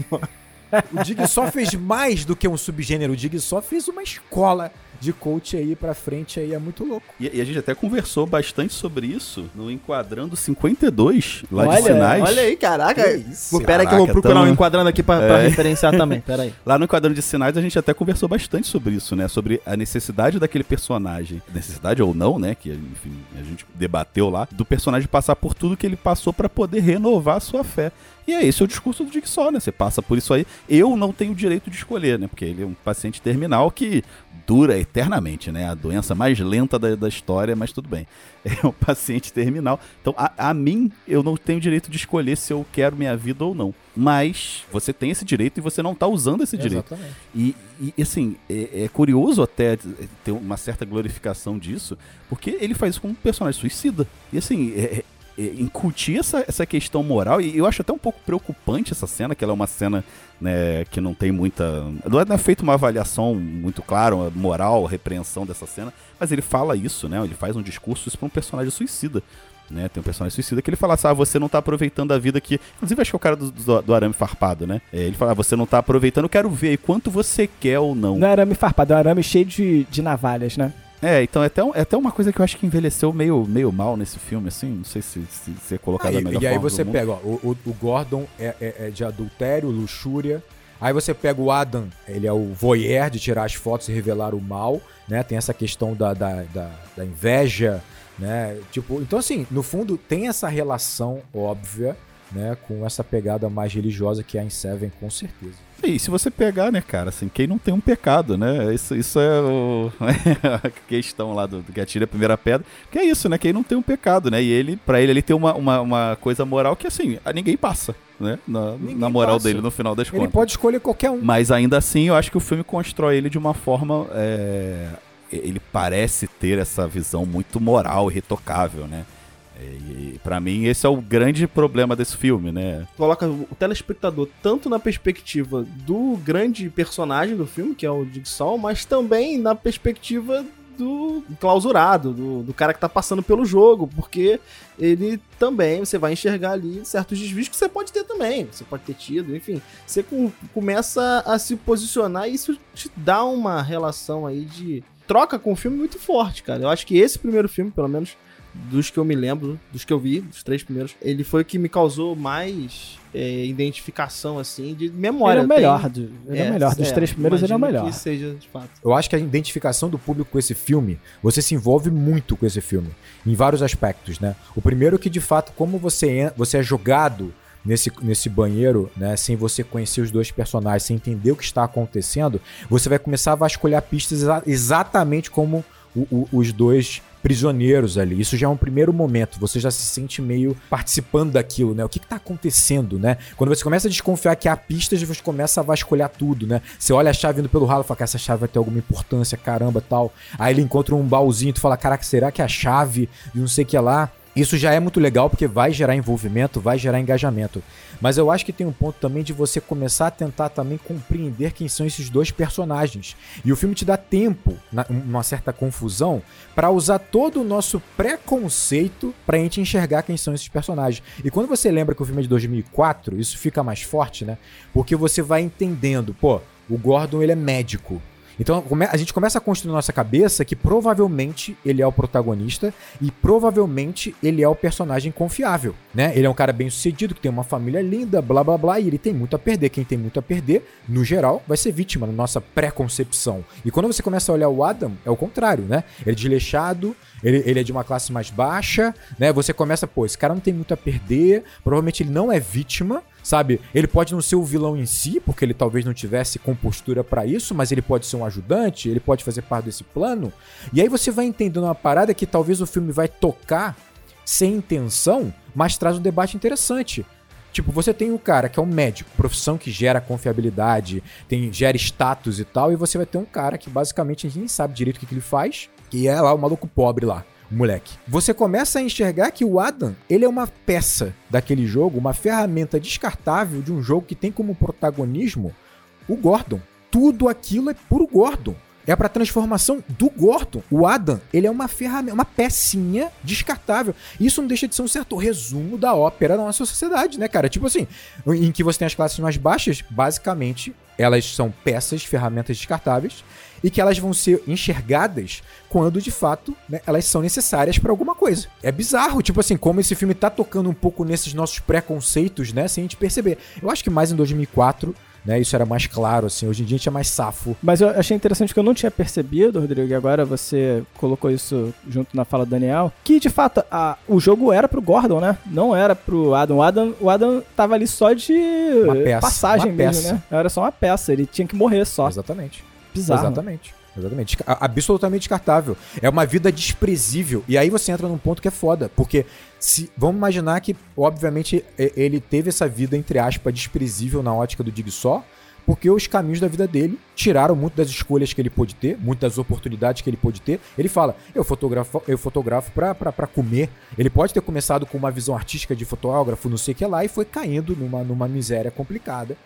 O Dig só fez mais do que um subgênero. O Dig só fez uma escola de coach aí pra frente aí é muito louco.
E, e a gente até conversou bastante sobre isso no Enquadrando 52, lá
Olha,
de Sinais.
Olha aí, caraca.
Que isso?
Vou, pera aí que eu vou
Caraca,
procurar
tamo-
um enquadrando aqui pra, pra
É.
referenciar também. Pera aí.
Lá no Enquadrando de Sinais a gente até conversou bastante sobre isso, né? Sobre a necessidade daquele personagem. Necessidade ou não, né? Que, enfim, a gente debateu lá. Do personagem passar por tudo que ele passou pra poder renovar a sua fé. E é esse o discurso do Dick Só, né? Você passa por isso aí. Eu não tenho o direito de escolher, né? Porque ele é um paciente terminal que dura eternamente, né? A doença mais lenta da, da história, mas tudo bem. É um paciente terminal. Então, a, a mim, eu não tenho direito de escolher se eu quero minha vida ou não. Mas você tem esse direito e você não tá usando esse direito.
Exatamente.
E, e, assim, é, é curioso até ter uma certa glorificação disso, porque ele faz isso com um personagem suicida. E assim, é, é, incutir essa, essa questão moral, e eu acho até um pouco preocupante essa cena, que ela é uma cena né, que não tem muita. Não é, é feita uma avaliação muito clara, uma moral, repreensão dessa cena, mas ele fala isso, né? Ele faz um discurso isso pra um personagem suicida. Né, tem um personagem suicida que ele fala assim: ah, você não tá aproveitando a vida que. Inclusive, acho que é o cara do, do, do arame farpado, né? É, ele fala: ah, você não tá aproveitando, eu quero ver quanto você quer ou não.
Não é arame farpado, é um arame cheio de, de navalhas, né?
É, então é até, um- é até uma coisa que eu acho que envelheceu meio, meio mal nesse filme, assim. Não sei se, se, se é colocado
Ah,
da
e,
melhor
e aí você pega, ó, o, o- o Gordon é, é- é de adultério, luxúria. Aí você pega o Adam, ele é o voyeur de tirar as fotos e revelar o mal, né? Tem essa questão da, da, da, da inveja, né? Tipo, então assim, no fundo tem essa relação óbvia, né? Com essa pegada mais religiosa que há em Seven, com certeza.
E se você pegar, né, cara, assim, quem não tem um pecado, né? Isso, isso é o, a questão lá do, do que atira a primeira pedra. Que é isso, né? Quem não tem um pecado, né? E ele, pra ele, ele tem uma, uma, uma coisa moral que, assim, a ninguém passa, né? Na, na moral
passa.
dele, no final das
Ele
contas.
pode escolher qualquer um.
Mas ainda assim, eu acho que o filme constrói ele de uma forma. é, Ele parece ter essa visão muito moral e retocável, né? E pra mim, esse é o grande problema desse filme, né?
Coloca o telespectador tanto na perspectiva do grande personagem do filme, que é o Jigsaw, mas também na perspectiva do clausurado, do, do cara que tá passando pelo jogo, porque ele também, você vai enxergar ali certos desvios que você pode ter também, você pode ter tido, enfim. Você com- começa a se posicionar e isso te dá uma relação aí de troca com o filme muito forte, cara. Eu acho que esse primeiro filme, pelo menos dos que eu me lembro, dos que eu vi, dos três primeiros, ele foi o que me causou mais é, identificação, assim, de memória.
ele é o
Tem-
melhor, do, ele é, o melhor. Dos
é,
três primeiros, ele é o melhor.
Que seja, de fato.
Eu acho que a identificação do público com esse filme, você se envolve muito com esse filme, em vários aspectos, né? O primeiro que, de fato, como você é, você é jogado nesse, nesse banheiro, né, sem você conhecer os dois personagens, sem entender o que está acontecendo, você vai começar a vasculhar pistas exa- exatamente como o- o- os dois prisioneiros ali. Isso já é um primeiro momento. Você já se sente meio participando daquilo, né? O que, que tá acontecendo, né? Quando você começa a desconfiar que há pistas, você começa a vasculhar tudo, né? Você olha a chave indo pelo ralo e fala que essa chave vai ter alguma importância, caramba, tal. Aí ele encontra um baúzinho, tu fala, caraca, será que é a chave e não sei o que lá? Isso já é muito legal porque vai gerar envolvimento, vai gerar engajamento. Mas eu acho que tem um ponto também de você começar a tentar também compreender quem são esses dois personagens. E o filme te dá tempo, uma certa confusão, para usar todo o nosso preconceito pra gente enxergar quem são esses personagens. E quando você lembra que o filme é de 2004, isso fica mais forte, né? Porque você vai entendendo, pô, o Gordon ele é médico. Então a gente começa a construir na nossa cabeça que provavelmente ele é o protagonista e provavelmente ele é o personagem confiável, né? Ele é um cara bem sucedido, que tem uma família linda, blá blá blá, e ele tem muito a perder. Quem tem muito a perder, no geral, vai ser vítima na nossa pré-concepção. E quando você começa a olhar o Adam, é o contrário, né? Ele é desleixado, ele, ele é de uma classe mais baixa, né? Você começa, pô, esse cara não tem muito a perder, provavelmente ele não é vítima, sabe? Ele pode não ser o vilão em si, porque ele talvez não tivesse compostura pra isso, mas ele pode ser um ajudante, ele pode fazer parte desse plano. E aí você vai entendendo uma parada que talvez o filme vai tocar sem intenção, mas traz um debate interessante. Tipo, você tem o cara que é um médico, profissão que gera confiabilidade, tem, gera status e tal, e você vai ter um cara que basicamente a gente nem sabe direito o que, que ele faz, que é lá o maluco pobre lá, moleque. Você começa a enxergar que o Adam, ele é uma peça daquele jogo, uma ferramenta descartável de um jogo que tem como protagonismo o Gordon. Tudo aquilo é puro Gordon. É pra transformação do Gordon. O Adam, ele é uma ferramenta, uma pecinha descartável. Isso não deixa de ser um certo resumo da ópera da nossa sociedade, né, cara? Tipo assim, em que você tem as classes mais baixas, basicamente, elas são peças, ferramentas descartáveis. E que elas vão ser enxergadas quando de fato né, elas são necessárias pra alguma coisa. É bizarro, tipo assim, como esse filme tá tocando um pouco nesses nossos preconceitos, né, sem a gente perceber. Eu acho que mais em 2004 né? Isso era mais claro, assim. Hoje em dia a gente é mais safo.
Mas eu achei interessante que eu não tinha percebido, Rodrigo, e agora você colocou isso junto na fala do Daniel, que de fato a, o jogo era pro Gordon, né? Não era pro Adam. O Adam, o Adam tava ali só de
peça,
passagem mesmo,
peça.
né? Era só uma peça, ele tinha que morrer só.
Exatamente.
Bizarro.
Exatamente. Exatamente. A- Absolutamente descartável. É uma vida desprezível. E aí você entra num ponto que é foda. Porque se. Vamos imaginar que, obviamente, ele teve essa vida, entre aspas, desprezível na ótica do Dig. Porque os caminhos da vida dele tiraram muito das escolhas que ele pôde ter, muitas oportunidades que ele pôde ter. Ele fala: eu fotografo, eu fotografo pra, pra, pra comer. Ele pode ter começado com uma visão artística de fotógrafo, não sei o que lá, e foi caindo numa, numa miséria complicada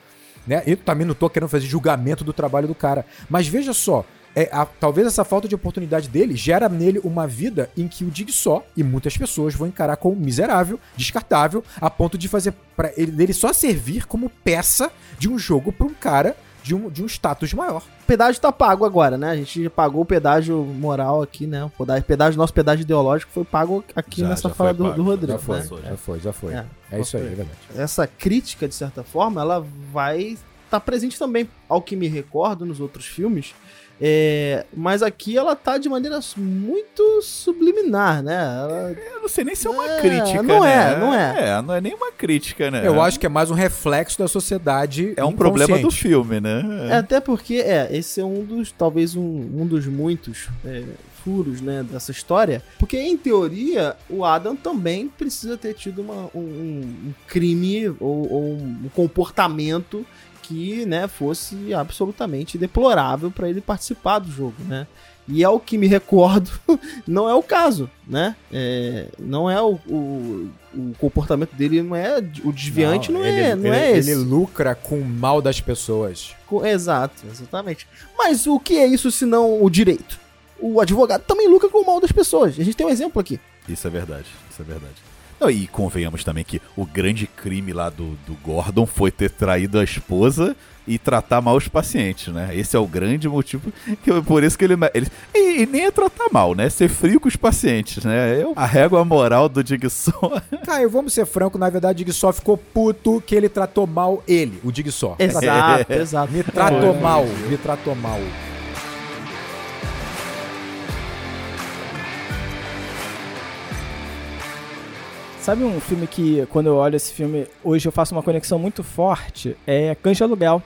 né? Eu também não tô querendo fazer julgamento do trabalho do cara. Mas veja só, é, a- talvez essa falta de oportunidade dele gera nele uma vida em que o Dig só e muitas pessoas vão encarar como miserável, descartável, a ponto de fazer para ele dele só servir como peça de um jogo pra um cara de um, de um status maior.
O pedágio tá pago agora, né? A gente já pagou o pedágio moral aqui, né? O pedágio, nosso pedágio ideológico foi pago aqui
Já-
nessa
já
fala do,
pago,
do
já
Rodrigo.
foi.
né?
Já foi, já foi.
É,
É, isso aí, é verdade.
Essa crítica, de certa forma, ela vai estar presente também, ao que me recordo, nos outros filmes. É, mas aqui ela tá de maneira muito subliminar, né? Ela-
Eu não sei nem se é uma
É,
crítica,
não
né?
é, não é.
É, não é nem uma crítica, né?
Eu acho que é mais um reflexo da sociedade.
é um problema do filme, né?
É, até porque, é, esse é um dos, talvez um, um dos muitos é, furos, né, dessa história. Porque, em teoria, o Adam também precisa ter tido uma- um, um- um crime ou, ou um comportamento que, né, fosse absolutamente deplorável para ele participar do jogo, né? E ao que me recordo, não é o caso, né? É, não é o, o, o comportamento dele, não é o desviante, não,
ele,
é, não
ele-
é esse.
Ele lucra com o mal das pessoas.
Exato, exatamente. Mas o que é isso se não o direito? O advogado também lucra com o mal das pessoas. A gente tem um exemplo aqui.
Isso é verdade, isso é verdade. E convenhamos também que o grande crime lá do, do Gordon foi ter traído a esposa e tratar mal os pacientes, né? Esse é o grande motivo, que, por isso que ele... ele e, e nem é tratar mal, né? Ser frio com os pacientes, né? Eu, a régua moral do Digson
Caio, vamos ser franco, na verdade, o Dig só ficou puto que ele tratou mal ele, o Dig só.
Exato, exato.
Me tratou mal, me tratou mal.
Sabe um filme que, quando eu olho esse filme, hoje eu faço uma conexão muito forte? É Cães de Aluguel.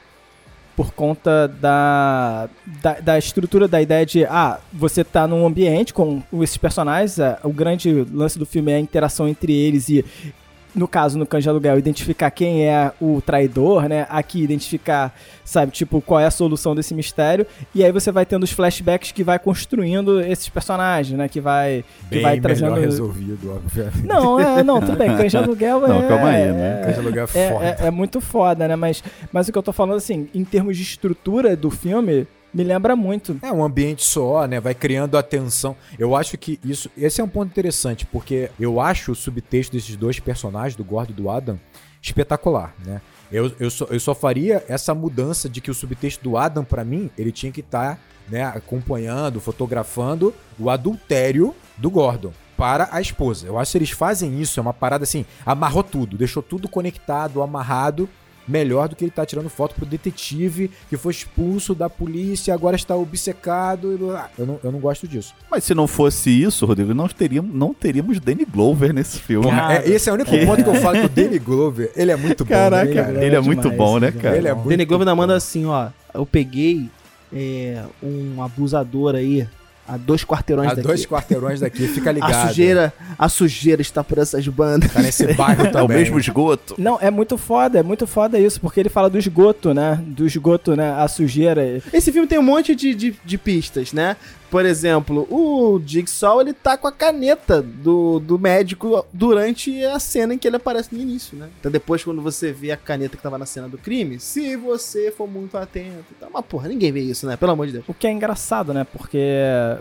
Por conta da, da, da estrutura da ideia de, ah, você tá num ambiente com esses personagens, ah, o grande lance do filme é a interação entre eles e, no caso, no de Aluguel, identificar quem é o traidor, né? Aqui, identificar, sabe, tipo, qual é a solução desse mistério. E aí você vai tendo os flashbacks que vai construindo esses personagens, né? Que vai, que
Bem
vai
melhor
trazendo...
resolvido, obviamente.
Não, é, não, tudo bem. De aluguel
Não,
é.
calma aí,
é-
né?
De Aluguel é
é,
foda.
é- é muito foda, né? Mas, mas o que eu tô falando, assim, em termos de estrutura do filme, me lembra muito.
É um ambiente só, né? Vai criando a tensão. Eu acho que isso. Esse é um ponto interessante, porque eu acho o subtexto desses dois personagens, do Gordo e do Adam, espetacular, né? Eu, eu, só, eu só faria essa mudança de que o subtexto do Adam, pra mim, ele tinha que estar né, acompanhando, fotografando o adultério do Gordon para a esposa. Eu acho que eles fazem isso, é uma parada assim, amarrou tudo, deixou tudo conectado, amarrado, melhor do que ele tá tirando foto pro detetive que foi expulso da polícia, agora está obcecado. e blá. Eu não, eu não gosto disso.
Mas se não fosse isso, Rodrigo, nós teríamos, não teríamos Danny Glover nesse filme.
Porra, é- esse é o único ponto que eu falo que o Danny Glover, ele é muito bom.
Caraca,
né, cara?
ele é muito
demais,
bom, né,
ele é
cara?
Ele é
bom.
muito
Danny Glover ainda manda assim, ó. Eu peguei é, um abusador aí a dois quarteirões
A
daqui.
dois quarteirões daqui, fica ligado.
a sujeira, a sujeira está por essas bandas.
Tá nesse bairro
É o
também.
mesmo esgoto.
Não, é muito foda, é muito foda isso, porque ele fala do esgoto, né? Do esgoto, né? A sujeira.
Esse filme tem um monte de, de, de pistas, né? Por exemplo, o Jigsaw, ele tá com a caneta do, do médico durante a cena em que ele aparece no início, né? Então depois, quando você vê a caneta que tava na cena do crime, se você for muito atento e tal. Mas, porra, ninguém vê isso, né? Pelo amor de Deus.
O que é engraçado, né? Porque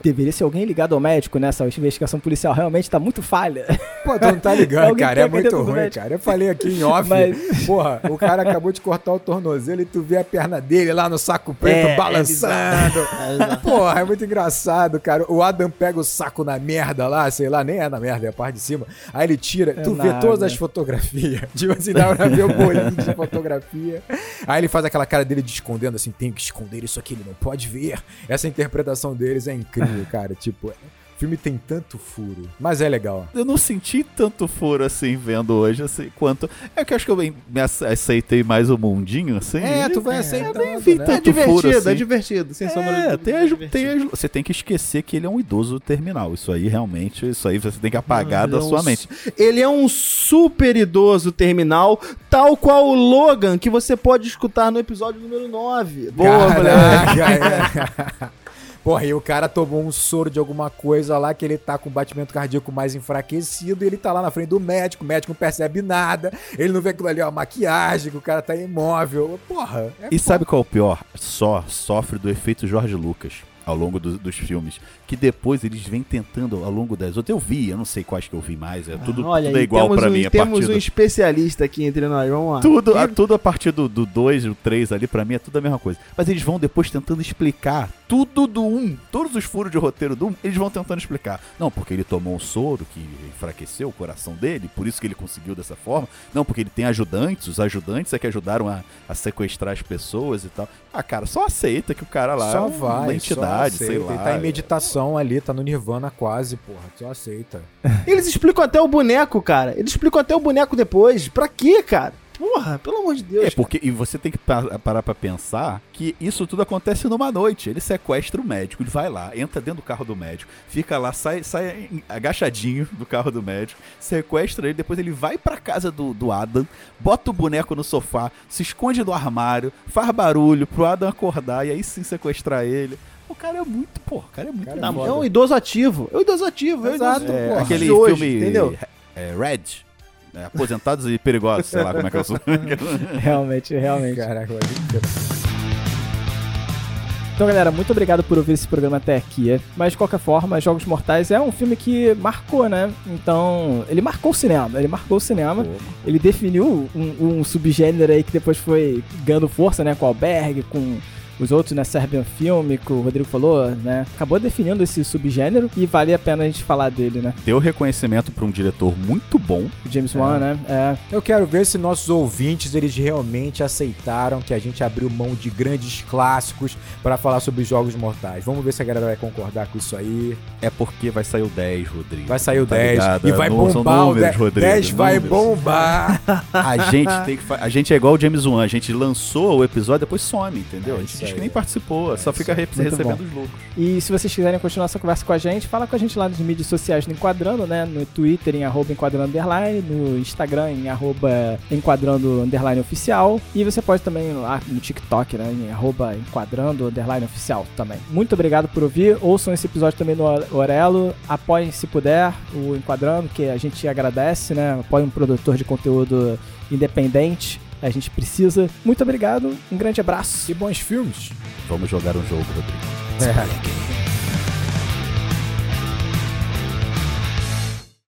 deveria ser alguém ligado ao médico nessa investigação policial. Realmente tá muito falha.
Pô, tu não tá ligando, cara. É muito ruim, cara. Eu falei aqui em off.
Mas-
Porra, o cara acabou de cortar o tornozelo e tu vê a perna dele lá no saco preto
É, é
balançando.
É, exato.
Porra, é muito engraçado, cara. O Adam pega o saco na merda lá, sei lá, nem é na merda, é a parte de cima. Aí ele tira, tu vê
nada.
todas as fotografias. Tipo assim, dá pra ver o bolinho de fotografia. Aí ele faz aquela cara dele de escondendo, assim, tem que esconder isso aqui, ele não pode ver. Essa interpretação deles é incrível, cara. Tipo, o filme tem tanto furo, mas é legal.
Eu não senti tanto furo assim vendo hoje, assim, quanto. É que eu acho que eu bem- me ace- aceitei mais o mundinho, assim.
É, tu vai
Eu
aceitando,
nem vi
né?
É
tanto
divertido,
furo assim.
é divertido, sem sombra
É,
dúvida,
tem
é
as,
divertido.
tem as- você tem que esquecer que ele é um idoso terminal. Isso aí realmente, isso aí você tem que apagar
Não,
da
é
sua
um
mente.
Ele é um super idoso terminal, tal qual o Logan, que você pode escutar no episódio número 9. Boa, moleque.
Porra, e o cara tomou um soro de alguma coisa lá que ele tá com o batimento cardíaco mais enfraquecido e ele tá lá na frente do médico, o médico não percebe nada, ele não vê aquilo ali, ó, maquiagem, que o cara tá imóvel. Porra, é
E sabe qual é o pior? Só sofre do efeito Jorge Lucas ao longo do- dos filmes. Que depois eles vêm tentando ao longo das outras. Eu vi, eu não sei quais que eu vi mais. É tudo,
Ah, Olha
tudo é igual pra
um,
mim. A
Temos um
do-
especialista aqui entre nós, vamos lá.
Tudo, a, tudo a partir do 2 e o 3 ali, pra mim, é tudo a mesma coisa. Mas eles vão depois tentando explicar tudo do 1. Um, todos os furos de roteiro do 1, um, eles vão tentando explicar. Não, porque ele tomou um soro que enfraqueceu o coração dele, por isso que ele conseguiu dessa forma. Não, porque ele tem ajudantes, os ajudantes é que ajudaram a, a sequestrar as pessoas e tal. Ah, cara, só aceita que o cara lá é
só
uma
vai,
entidade,
só
sei lá.
Ele tá em meditação ali, tá no nirvana quase, porra, só aceita.
Eles explicam até o boneco, cara. Eles explicam até o boneco depois. Pra quê, cara? Porra, pelo amor de Deus.
É, porque e você tem que pa- parar pra pensar que isso tudo acontece numa noite. Ele sequestra o médico, ele vai lá, entra dentro do carro do médico, fica lá, sai, sai agachadinho do carro do médico, sequestra ele, depois ele vai pra casa do, do Adam, bota o boneco no sofá, se esconde no armário, faz barulho pro Adam acordar e aí sim sequestrar ele. O cara é muito, pô, o cara é muito
Cara, foda.
é um idoso ativo. É um idoso ativo. É um
Exato,
É,
porra.
aquele
hoje,
filme
entendeu?
é, Red, é, aposentados e perigosos, sei lá como é que eu sou.
Realmente, realmente.
Caraca, olha.
Então, galera, muito obrigado por ouvir esse programa até aqui. Mas, de qualquer forma, Jogos Mortais é um filme que marcou, né? Então, ele marcou o cinema. Ele marcou o cinema. Ele definiu um, um subgênero aí que depois foi ganhando força, né? Com o Alberg, com os outros, né? Serbian Film, que o Rodrigo falou, né? Acabou definindo esse subgênero e vale a pena a gente falar dele, né?
Deu reconhecimento pra um diretor muito bom.
O James Wan, né? É.
Eu quero ver se nossos ouvintes eles realmente aceitaram que a gente abriu mão de grandes clássicos para falar sobre jogos mortais. Vamos ver se a galera vai concordar com isso aí.
É porque vai sair o 10, Rodrigo.
Vai sair o
Tá
10
ligado?
e vai
Não,
bombar o
números,
10.
Rodrigo,
10 vai
números.
bombar.
A gente tem que fa- A gente é igual o James Wan. A gente lançou o episódio, depois some, entendeu?
É
a gente diz que nem participou, só
É
fica
isso aí.
re-
Muito
recebendo
bom.
os lucros.
E se vocês quiserem continuar essa conversa com a gente, fala com a gente lá nas mídias sociais no Enquadrando, né? No Twitter em arroba enquadrando underline, no Instagram em arroba enquadrando underline oficial. E você pode também ir lá no TikTok, né? Em arroba enquadrando underline oficial também. Muito obrigado por ouvir. Ouçam esse episódio também no Orelo. Apoiem se puder o Enquadrando, que a gente agradece, né? Apoie um produtor de conteúdo independente. A gente precisa. Muito obrigado, um grande abraço.
e bons filmes.
Vamos jogar um jogo, Rodrigo.
É.